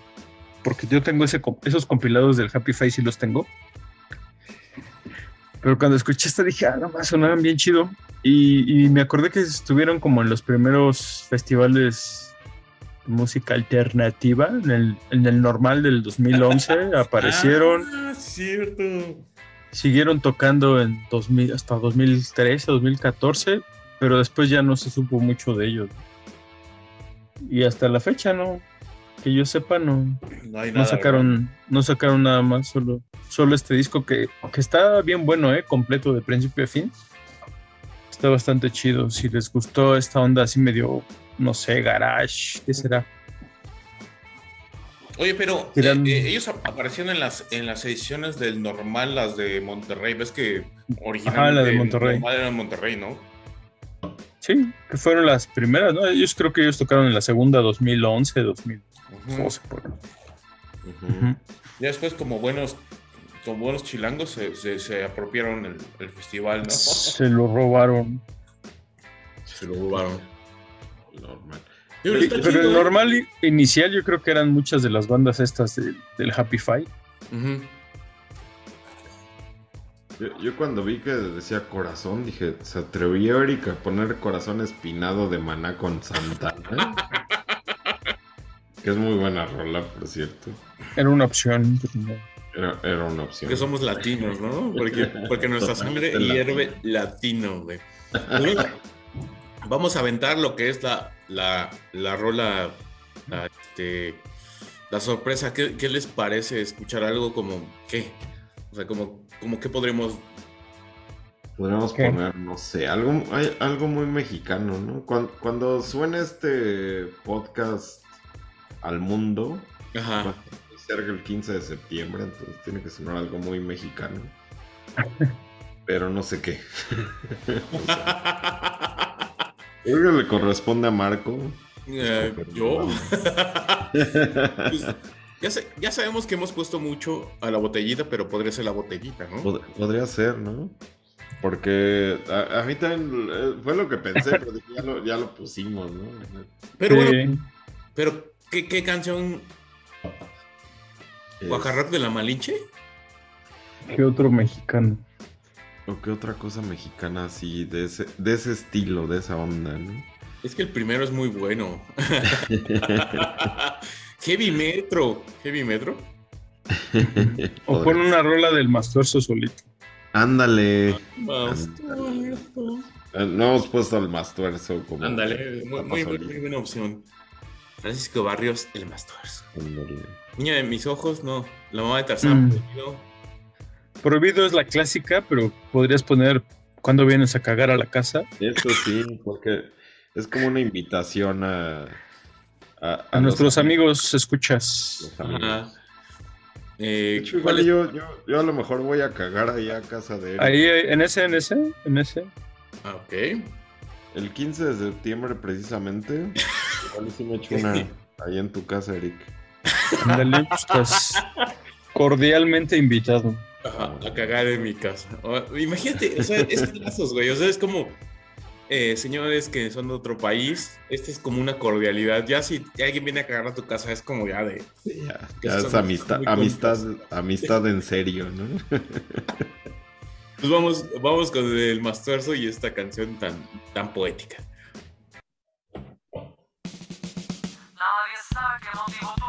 porque yo tengo ese, esos compilados del Happy Face y los tengo. Pero cuando escuché esta dije, ah, no más, sonaban bien chido. Y, me acordé que estuvieron como en los primeros festivales de música alternativa, en el, en el normal del 2011, aparecieron. Ah, cierto. Siguieron tocando en 2000, hasta 2013, 2014, pero después ya no se supo mucho de ellos. Y hasta la fecha no, que yo sepa, no, no, sacaron, no sacaron nada más, solo, solo este disco que, que está bien bueno, ¿eh? completo de principio a fin. Está bastante chido. Si les gustó esta onda así medio, no sé, garage, ¿qué será? Oye, pero eh, eh, ellos aparecieron en las, en las ediciones del normal, las de Monterrey. ¿Ves que originalmente la de Monterrey. era en Monterrey, no? Sí, que fueron las primeras, ¿no? Ellos creo que ellos tocaron en la segunda 2011, 2000. Ya después, como buenos, como buenos chilangos, se, apropiaron el, festival, ¿no? Se lo robaron. Se lo robaron. Normal. Pero, el ¿eh? normal inicial yo creo que eran muchas de las bandas estas del Happy Five. Yo, cuando vi que decía corazón, dije, ¿se atrevió Erika a poner corazón espinado de maná con Santana? Que es muy buena rola, por cierto. Era una opción. Era, una opción. Que somos latinos, ¿no? Porque, porque nuestra sangre hierve latino, güey. Vamos a aventar lo que es la, la, la rola, la, este, la sorpresa. ¿Qué, ¿Qué, les parece escuchar algo como qué? O sea, como, como qué podremos... Podríamos poner, no sé, algo, hay, algo muy mexicano, ¿no? Cuando, cuando suene este podcast al mundo. Ajá. Cerca el 15 de septiembre, entonces tiene que sonar algo muy mexicano. Pero no sé qué. Creo que le corresponde a Marco. Eh, ¿Yo? Pues, ya, sabemos que hemos puesto mucho a la botellita, pero podría ser la botellita, ¿no? podría ser, ¿no? Porque a, mí también eh, fue lo que pensé, pero ya lo, ya lo pusimos, ¿no? Pero bueno, pero ¿Qué, canción? ¿Guajarrap de la Malinche? ¿Qué otro mexicano? ¿O qué otra cosa mexicana así, de ese, de ese estilo, de esa onda, no? Es que el primero es muy bueno. Heavy Metro. Heavy Metro. o pon una rola del Mastuerzo solito. Ándale. No hemos puesto al Mastuerzo como. Ándale, muy, muy, buena opción. Francisco Barrios, el más Niña de mis ojos, no. La mamá de Tarzán, mm. prohibido. Prohibido es la clásica, pero podrías poner cuando vienes a cagar a la casa. Eso sí, porque es como una invitación a. A, nuestros amigos, escuchas. Eh, yo, yo, a lo mejor voy a cagar ahí a casa de él. Ahí, en ese, en ese, en ese. Ah, ok. El 15 de septiembre, precisamente. Igual sí me echo una ahí en tu casa, Eric. Pues, estás cordialmente invitado. a cagar en mi casa. imagínate, o sea, es lazos, güey. O sea, es como eh, señores que son de otro país. Este es como una cordialidad. Ya si alguien viene a cagar a tu casa, es como ya de. ya, es amistad, amistad, amistad en serio, ¿no? Pues vamos, vamos con el Mastuerzo y esta canción tan, tan poética. Nadie sabe qué motivo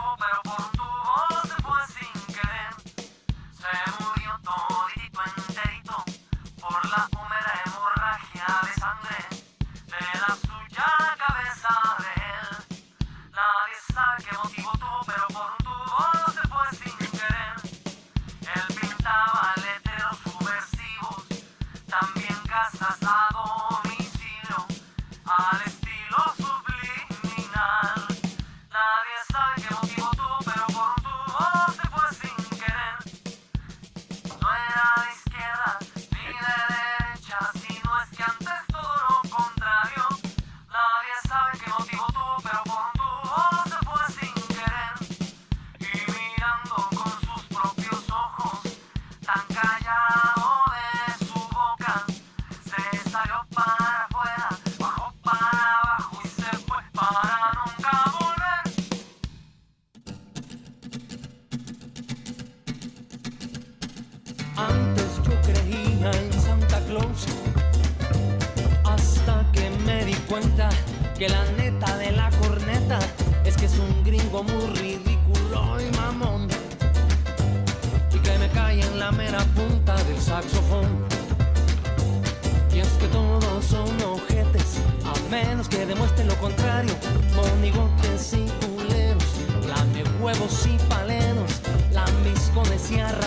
monigotes y culeros, lame huevos y paleros, lambiscones y arrastros.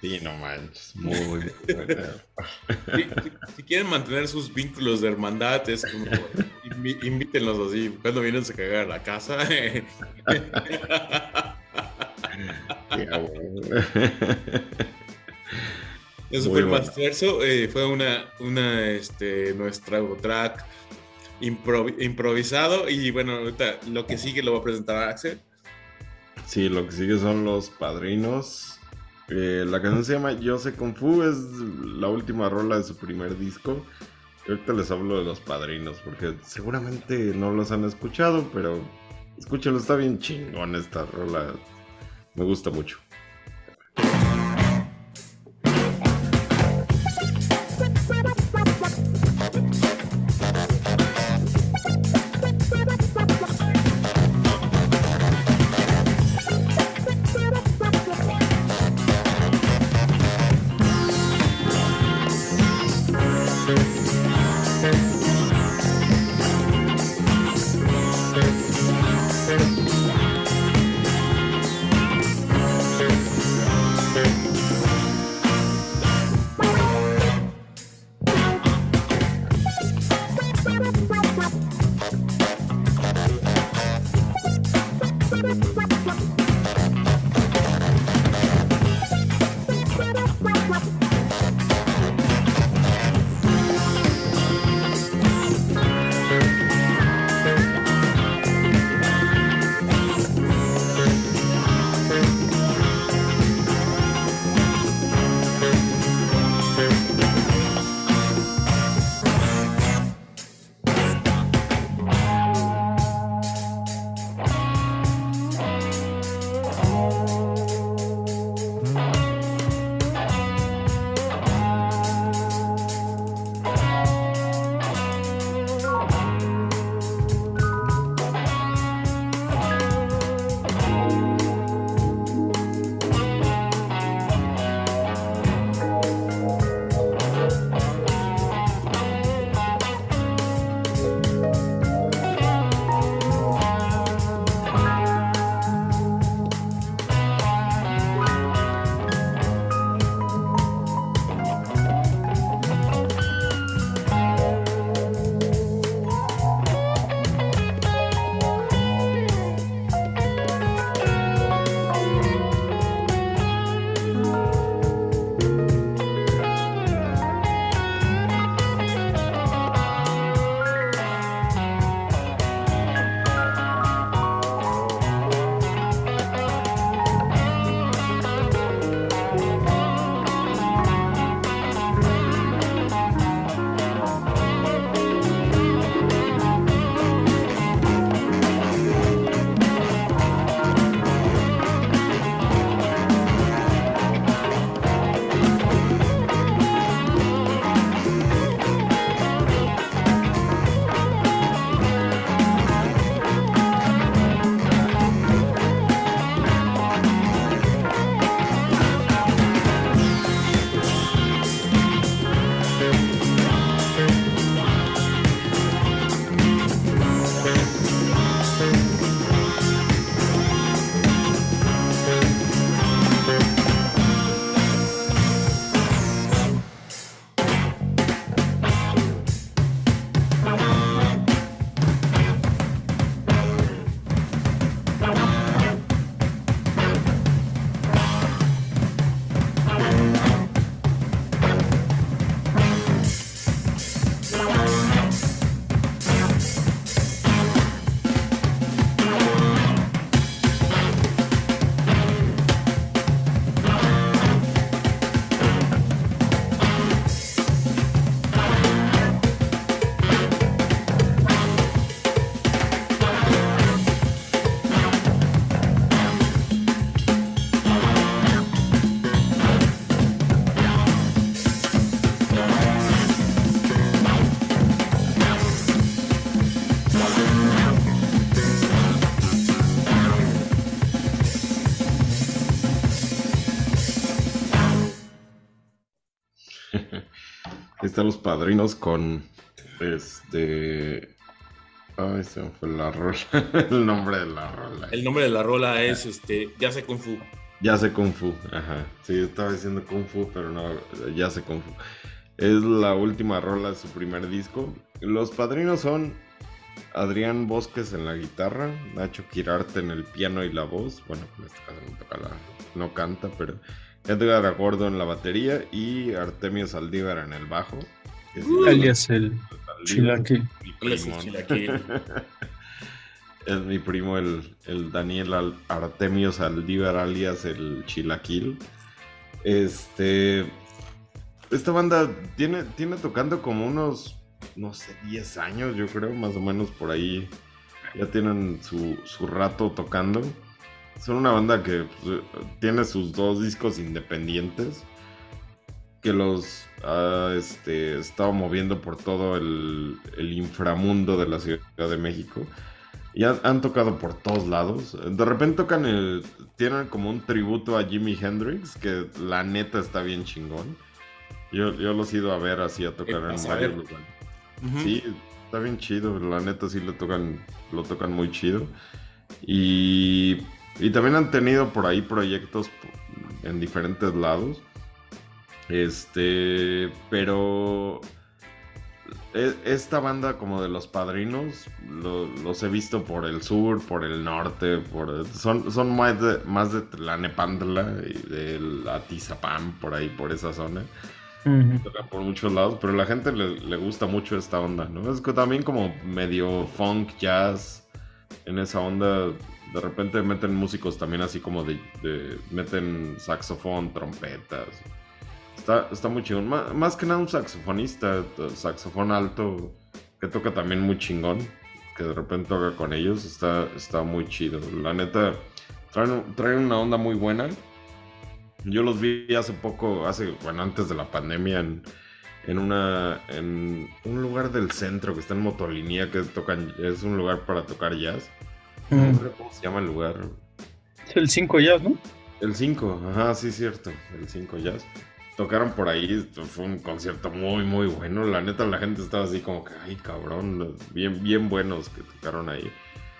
Sí, no manches, muy si, quieren mantener sus vínculos de hermandad, es como, invítenlos así, cuando vienen a cagar a la casa. Eso fue el eh, fue una, una, este, nuestro track improvisado y bueno, ahorita lo que sigue lo va a presentar Axel. Sí, lo que sigue son Los Padrinos. Eh, la canción se llama Yo sé Kung Fu, es la última rola de su primer disco. Y ahorita les hablo de Los Padrinos, porque seguramente no los han escuchado, pero escúchenlo, está bien chingón esta rola. Me gusta mucho. Los padrinos con este. Ay, se me fue la rola. el nombre de la rola. El nombre de la rola es este, Ya sé Kung Fu. Ya sé Kung Fu, ajá. Sí, estaba diciendo Kung Fu, pero no, ya sé Kung Fu. Es la última rola de su primer disco. Los padrinos son Adrián Bosques en la guitarra, Nacho Quirarte en el piano y la voz. Bueno, en este caso no toca la, no canta, pero Edgar Gordo en la batería y Artemio Saldívar en el bajo. Alias el Chilaquil. mi Alias el primo. Chilaquil. Es mi primo el, el Daniel Al- Artemio Saldívar alias el Chilaquil. Este. Esta banda tiene, tiene tocando como unos, no sé, 10 años, yo creo, más o menos por ahí. Ya tienen su, su rato tocando. Son una banda que pues, tiene sus dos discos independientes. Que los ha este, estado moviendo por todo el, el inframundo de la Ciudad de México. Y han, han tocado por todos lados. De repente tocan el. Tienen como un tributo a Jimi Hendrix, que la neta está bien chingón. Yo, yo los he ido a ver así a tocar en varios lugares. Sí, está bien chido. La neta sí lo tocan, lo tocan muy chido. Y, y también han tenido por ahí proyectos en diferentes lados. Este, pero e- esta banda como de los padrinos lo- los he visto por el sur, por el norte, por son, son más de más de Tlanepantla y del Atizapán, por ahí, por esa zona por muchos lados, pero a la gente le, le gusta mucho esta onda, ¿no? Es que también como medio funk, jazz, en esa onda, de repente meten músicos también así como de, de- meten saxofón, trompetas. Está, está muy chingón. Má- Más, que nada un saxofonista, saxofón alto, que toca también muy chingón, que de repente toca con ellos, está, está muy chido. La neta, traen, traen una onda muy buena. Yo los vi hace poco, hace, bueno, antes de la pandemia, en, en una, en un lugar del centro que está en Motolinía, que tocan, es un lugar para tocar jazz. No Ujú. recuerdo ¿Cómo se llama el lugar? Es el 5 jazz, ¿no? El 5, ajá, sí, cierto, el 5 jazz. Tocaron por ahí, fue un concierto muy, muy bueno. La neta, la gente estaba así como que, ay, cabrón, bien, bien buenos que tocaron ahí.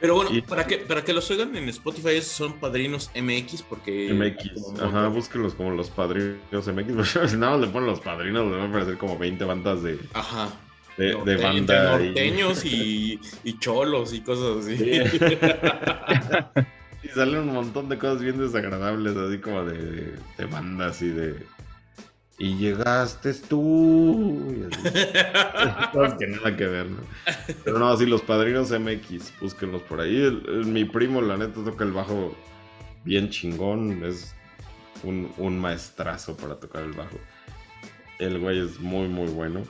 Pero bueno, Y- para que, para que los oigan en Spotify son padrinos MX porque... MX, ajá, búsquenlos como los padrinos MX. Si nada más le ponen los padrinos, le van a aparecer como 20 bandas de, Ajá. de, Norte- de banda. norteños y, y cholos y cosas así. Sí. Y salen un montón de cosas bien desagradables, así como de, de bandas y de. Y llegaste tú. y así. Que nada que ver, ¿no? Pero no, así los padrinos MX, búsquenlos por ahí. El- el- mi primo, la neta, toca el bajo bien chingón. Es un, un maestrazo para tocar el bajo. El güey es muy, muy bueno.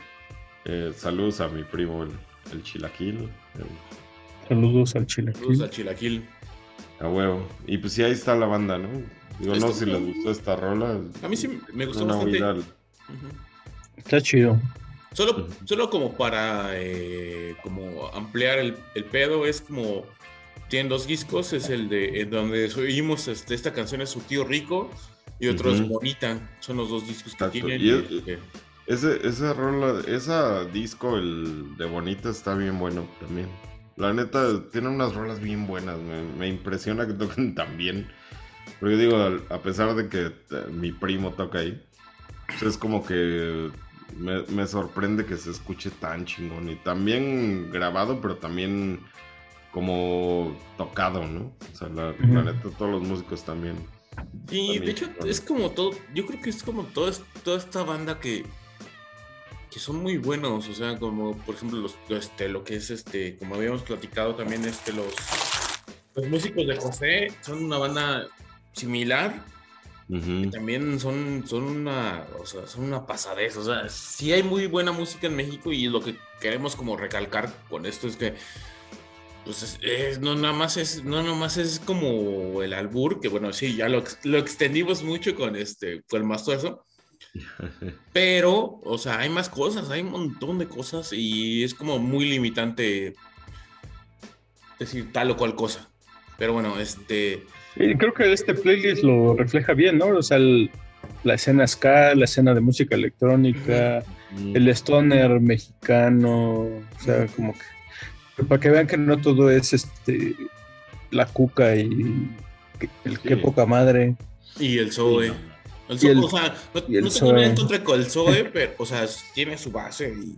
Eh, saludos a mi primo, el, el Chilaquil. el- Saludos al Chile. Saludos a Chilaquil. a huevo. Y pues sí, ahí está la banda, ¿no? Digo, no sé si les gustó esta rola. A mí sí me gustó Una bastante. Está chido. Solo, solo como para eh, como ampliar el, el pedo, es como tienen dos discos, es el de en donde oímos este, esta canción es su tío rico y otro es Ujú. Bonita, son los dos discos que Exacto. tienen. Y y, es- este, Ese, esa rola, esa disco, el de Bonita, está bien bueno también. La neta, tiene unas rolas bien buenas. Me, me impresiona que toquen tan bien. Porque digo, a pesar de que eh, mi primo toca ahí, pues es como que me, me sorprende que se escuche tan chingón. Y también grabado, pero también como tocado, ¿no? O sea, la, neta, todos los músicos también. Y También, de hecho es como todo, yo creo que es como toda, toda esta banda que, que son muy buenos, o sea, como por ejemplo los, este, lo que es este, como habíamos platicado también, este, los, los músicos de José son una banda similar, Ujú. que también son, son una, o sea, son una pasadez, o sea, sí hay muy buena música en México y lo que queremos como recalcar con esto es que pues es- es- no nada más es no nada más es como el albur que bueno sí ya lo, lo extendimos mucho con este con el mastuerzo pero o sea hay más cosas hay un montón de cosas y es como muy limitante decir tal o cual cosa pero bueno este Y creo que este playlist lo refleja bien, ¿no? O sea, el- la escena ska, la escena de música electrónica, el stoner mexicano, o sea, como que para que vean que no todo es este la cuca y el qué poca madre. Y el Zoe. El Zoe, o sea, no, no tengo nada en contra con el Zoe, pero, o sea, tiene su base y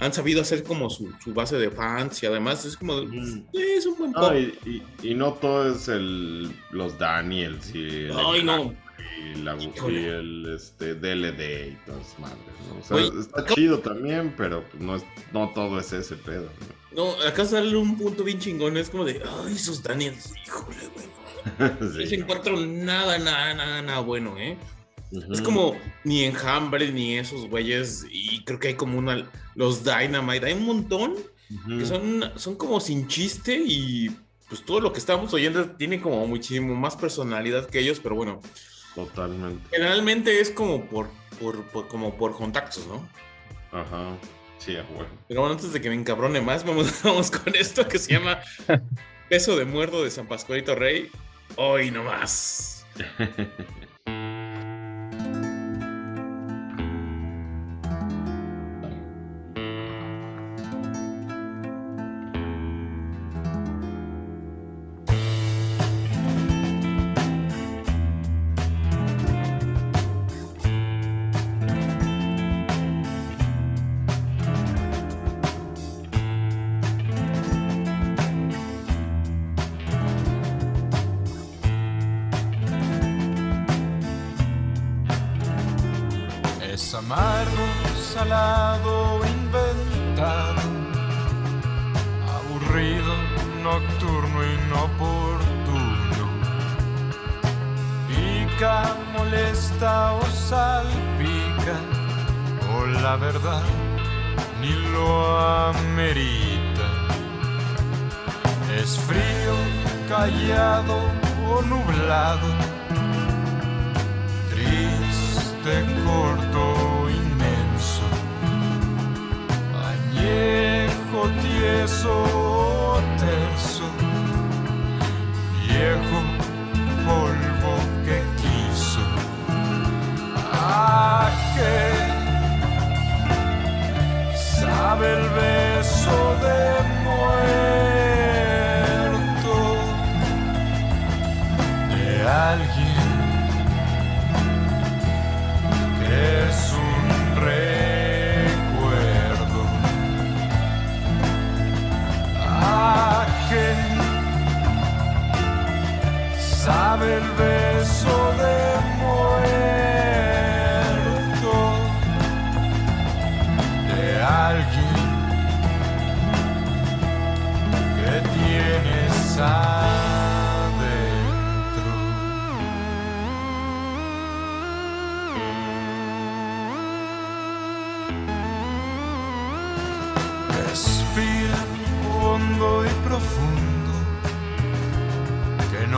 han sabido hacer como su, su base de fans y además es como, mm. es un buen pop. y, y, no todo es el, los Daniels y el Ay, no. Y, la, y el este, DLD y todas madres, ¿no? O sea, está chido también, pero no, es, no todo es ese pedo, ¿no? No, acá sale un punto bien chingón, es como de, ay, esos Daniels, híjole, güey. sí. No se encuentro nada, nada, nada, nada bueno, ¿eh? Es como ni Enjambre ni esos güeyes. Y creo que hay como una. Los Dynamite. Hay un montón que son, son como sin chiste. Y pues todo lo que estamos oyendo tiene como muchísimo más personalidad que ellos. Pero bueno. Totalmente. Generalmente es como por, por, como por contactos, ¿no? Ajá. Sí, bueno. Pero bueno, antes de que me encabrone más, vamos, vamos con esto que se llama Peso de Muerto de San Pascualito Rey. Hoy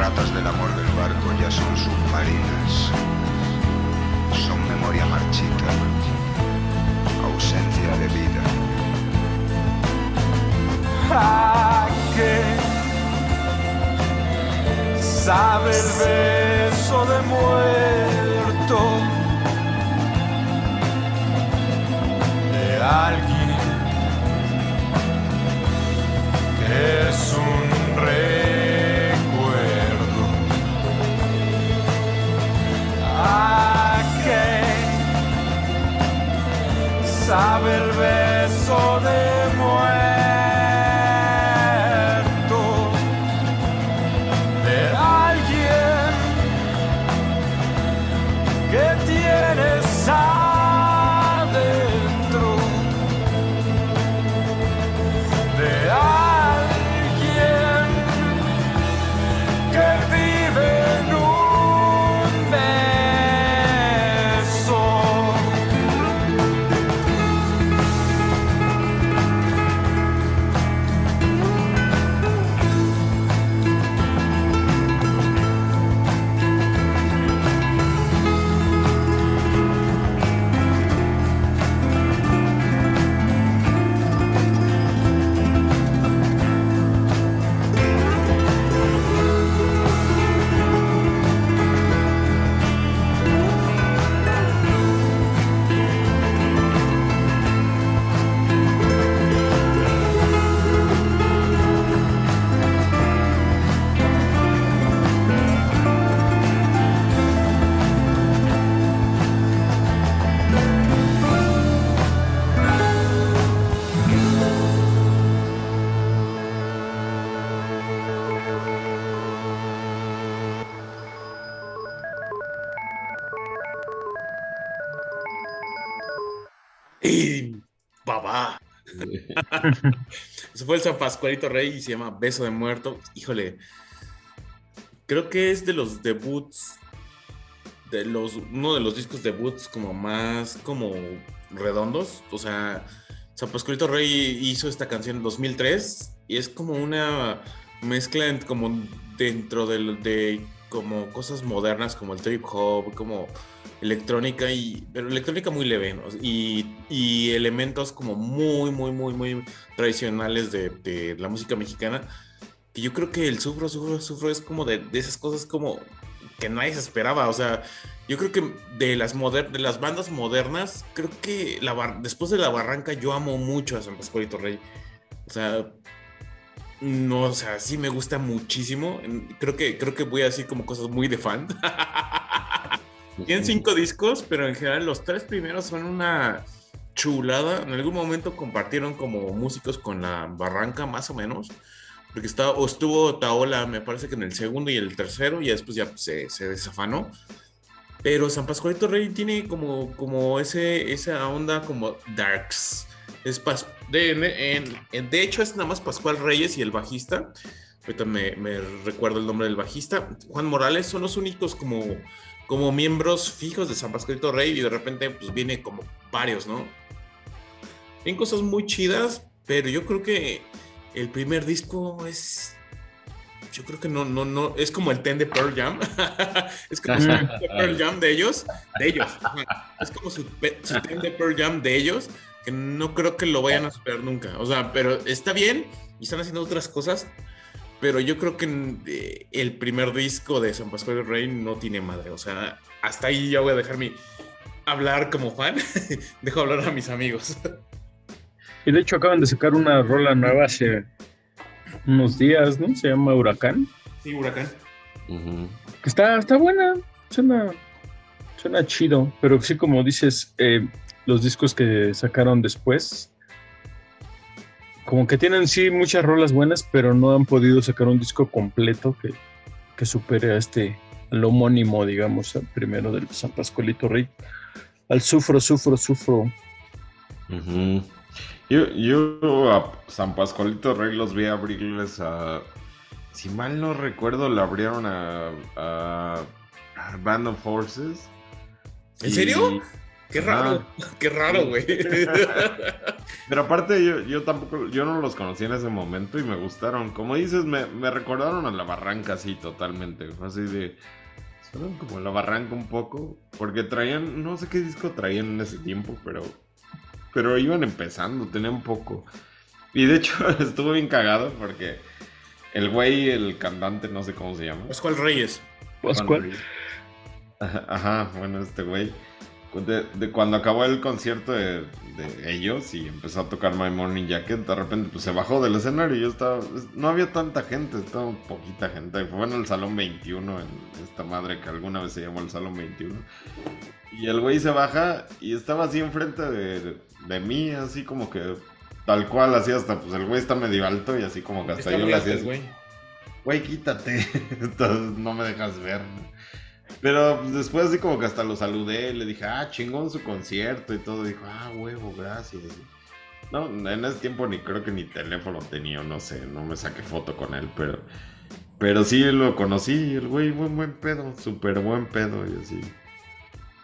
ratas del amor del barco ya son submarinas. Son memoria marchita, ausencia de vida. ¿A qué sabe el beso de muerto de alguien que es ¿A qué sabe el beso de muerte? Eso fue el San Pascualito Rey y se llama Beso de Muerto. Híjole, creo que es de los debuts, de los, uno de los discos debuts como más como redondos. O sea, San Pascualito Rey hizo esta canción en 2003 y es como una mezcla como dentro del- de, como cosas modernas como el trip hop, como electrónica y pero electrónica muy leve ¿no? y, y elementos como muy muy muy muy tradicionales de, de la música mexicana que yo creo que el sufro sufro sufro es como de, de esas cosas como que nadie se esperaba o sea yo creo que de las moder de las bandas modernas creo que la Bar- después de la barranca yo amo mucho a San Pascualito Rey o sea no, o sea, sí me gusta muchísimo. Creo que, creo que voy a decir como cosas muy de fan. Tienen cinco discos, pero en general los tres primeros son una chulada. En algún momento compartieron como músicos con la Barranca, más o menos. Porque estaba, o estuvo Taola, me parece que en el segundo y el tercero, y después ya se, se desafanó. Pero San Pascualito Rey tiene como, como ese, esa onda como darks. Es Pas- de, en- en- de hecho, es nada más Pascual Reyes y el bajista. Ahorita me, me recuerdo el nombre del bajista. Juan Morales son los únicos como, como miembros fijos de San Pascualito Rey y de repente pues viene como varios, ¿no? Tienen cosas muy chidas, pero yo creo que el primer disco es... Yo creo que no, no, no, es como el ten de Pearl Jam. es como su ten de Pearl Jam de ellos, de ellos. Es como su, su ten de Pearl Jam de ellos, que no creo que lo vayan a superar nunca. O sea, pero está bien y están haciendo otras cosas, pero yo creo que eh, el primer disco de San Pascual Rey no tiene madre. O sea, hasta ahí ya voy a dejar mi hablar como fan. Dejo hablar a mis amigos. Y de hecho acaban de sacar una rola nueva hace unos días, ¿no? Se llama Huracán. Sí, huracán. Está, está buena, suena, suena chido, pero sí como dices, eh, los discos que sacaron después, como que tienen sí muchas rolas buenas, pero no han podido sacar un disco completo que, que supere a este, al homónimo, digamos, al primero del San Pascualito Rey. Al sufro, sufro, sufro. Ujú. Yo, yo a San Pascualito Rey los vi abrirles a. Si mal no recuerdo, le abrieron a, a- a Band of Horses. ¿En Y- serio? Qué raro, qué raro, güey. Pero aparte, yo, yo tampoco, yo no los conocí en ese momento y me gustaron. Como dices, me, me recordaron a la barranca así totalmente. Fue así de. Suenan como la barranca un poco. Porque traían, no sé qué disco traían en ese tiempo, pero. Pero iban empezando, tenían poco. Y de hecho, estuvo bien cagado porque el güey, el cantante, no sé cómo se llama. Pascual Reyes. Pascual. Ajá, bueno, este güey. De, de cuando acabó el concierto de, de ellos y empezó a tocar My Morning Jacket, de repente pues se bajó del escenario y yo estaba. No había tanta gente, estaba poquita gente. Fue en el Salón 21, en esta madre que alguna vez se llamó el Salón 21. Y el güey se baja y estaba así enfrente de, de mí, así como que tal cual, así hasta, pues el güey está medio alto y así como que hasta yo le hacía güey. güey, quítate, entonces no me dejas ver. Pero después así como que hasta lo saludé, le dije, ah, chingón su concierto y todo, dijo, ah, huevo, gracias. No, en ese tiempo ni creo que ni teléfono tenía, no sé, no me saqué foto con él, pero, pero sí lo conocí, el güey, buen, buen pedo, súper buen pedo y así.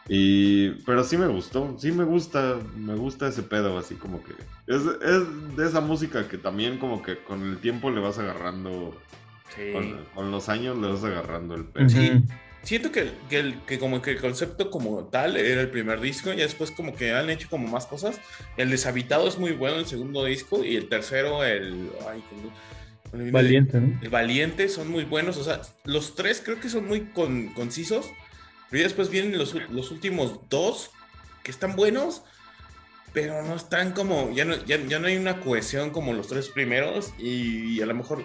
Y, pero sí me gustó, sí me gusta, me gusta ese pedo, así como que es, es de esa música que también como que con el tiempo le vas agarrando Sí. con, con los años le vas agarrando el pedo. Sí. Siento que, que, el- que como que el concepto como tal era el primer disco y después como que han hecho como más cosas. El deshabitado es muy bueno el segundo disco y el tercero el... Ay. Valiente, ¿no? El Valiente son muy buenos. O sea, los tres creo que son muy con- concisos. Pero después vienen los, los últimos dos que están buenos, pero no están como. Ya no, ya, ya no hay una cohesión como los tres primeros. Y, a lo mejor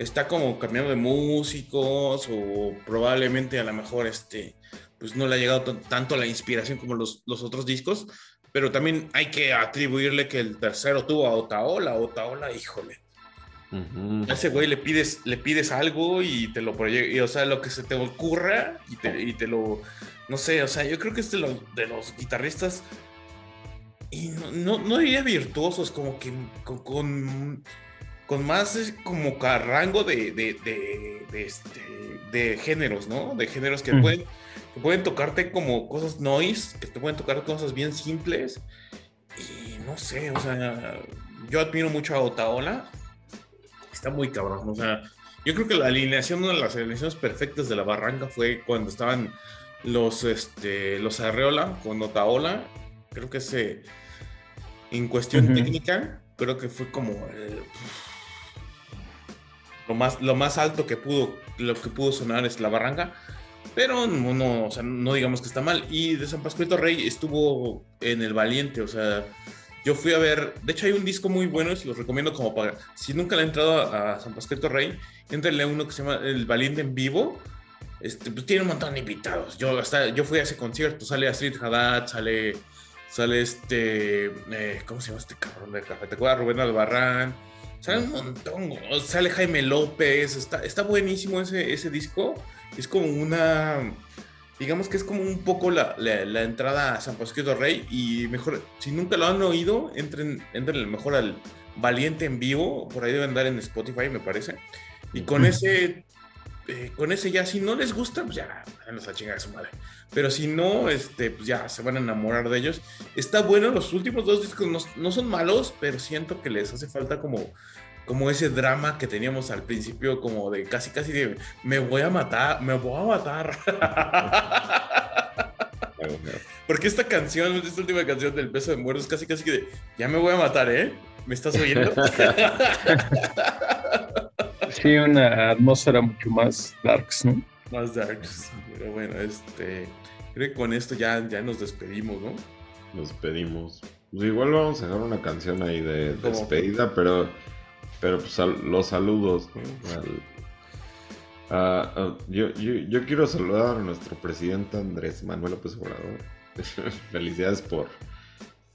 está como cambiando de músicos. O probablemente a lo mejor este. Pues no le ha llegado tan- tanto la inspiración como los, los otros discos. Pero también hay que atribuirle que el tercero tuvo a Otaola. Otaola, híjole. Ujú. A ese güey le pides, le pides algo y te lo proyecta, o sea, lo que se te ocurra y te, y te lo, no sé, o sea, yo creo que es de los, de los guitarristas y no, no, no diría virtuosos, como que con, con, con más como rango de, de, de, de este, de géneros, ¿no? De géneros que, Mm. pueden, que pueden tocarte como cosas noise, que te pueden tocar cosas bien simples. Y no sé, o sea, yo admiro mucho a Otaola. Está muy cabrón, o sea, yo creo que la alineación, una de las alineaciones perfectas de la Barranca fue cuando estaban los, este, los Arreola con Otaola. Creo que ese, en cuestión técnica, creo que fue como el- lo, más, lo más alto que pudo, lo que pudo sonar es la Barranca. Pero no, no, o sea, no digamos que está mal. Y de San Pascualito Rey estuvo en El Valiente, o sea, yo fui a ver, de hecho hay un disco muy bueno se los recomiendo como para, si nunca le han entrado a, a San Pascualito Rey, entrenle uno que se llama El Valiente en Vivo. Este, pues tiene un montón de invitados. Yo, hasta, yo fui a ese concierto, sale Astrid Haddad, sale, sale este, eh, ¿cómo se llama este cabrón de café? ¿Te acuerdas? Rubén Albarrán. Sale un montón, sale Jaime López, está, está buenísimo ese, ese disco. Es como una, digamos que es como un poco la, la- la entrada a San Pascualito Rey y mejor, si nunca lo han oído, entren, entren mejor al Valiente en vivo, por ahí deben andar en Spotify, me parece. Y con ese, eh, con ese ya, si no les gusta, pues ya, nos a chingar a su madre. Pero si no, este, pues ya se van a enamorar de ellos. Está bueno, los últimos dos discos no, no son malos, pero siento que les hace falta como, como ese drama que teníamos al principio, como de casi, casi de me voy a matar, me voy a matar. Porque esta canción, esta última canción del beso de muertos, casi, casi que de ya me voy a matar, ¿eh? ¿Me estás oyendo? Sí, una atmósfera mucho más darks, ¿no? Más darks. Pero bueno, este. Creo que con esto ya, ya nos despedimos, ¿no? Nos pedimos. Pues igual vamos a dejar una canción ahí de despedida, pero, pero pues los saludos. ¿no? Al- a- yo, yo, yo quiero saludar a nuestro presidente Andrés Manuel López Obrador. Felicidades por,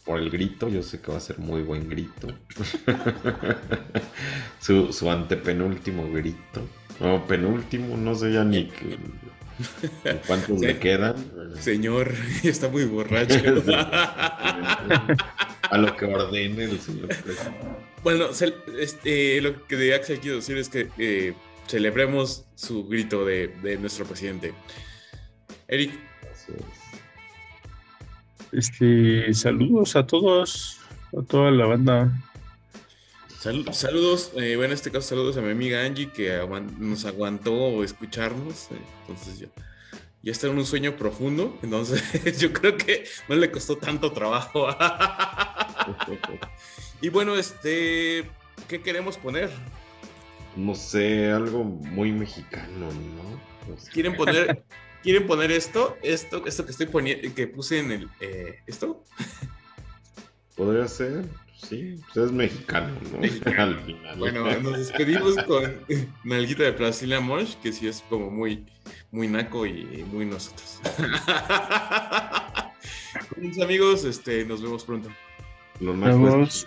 por el grito. Yo sé que va a ser muy buen grito. su, su antepenúltimo grito. No, penúltimo, no sé ya ni, ni cuántos Sí. le quedan. Señor, está muy borracho. A lo que ordene el señor presidente. bueno, este, lo que de Axel quiero decir es que eh, celebremos su grito de, de nuestro presidente. Eric. Este, saludos a todos, a toda la banda. sal- saludos. eh, bueno, en este caso, saludos a mi amiga Angie que nos aguantó escucharnos. eh, entonces, ya, ya está en un sueño profundo. Entonces, yo creo que no le costó tanto trabajo. y bueno, este, ¿qué queremos poner? No sé, algo muy mexicano, ¿no? No sé. ¿Quieren poner, ¿quieren poner esto? Esto, esto que estoy poniendo, que puse en el, eh, esto. Podría ser, sí, pues es mexicano, ¿no? Mexicano. Al final. Bueno, nos despedimos con Nalguita de Plastilina Mosh, que sí es como muy, muy naco y muy nosotros. Mis amigos, este, nos vemos pronto. Lo más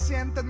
sientes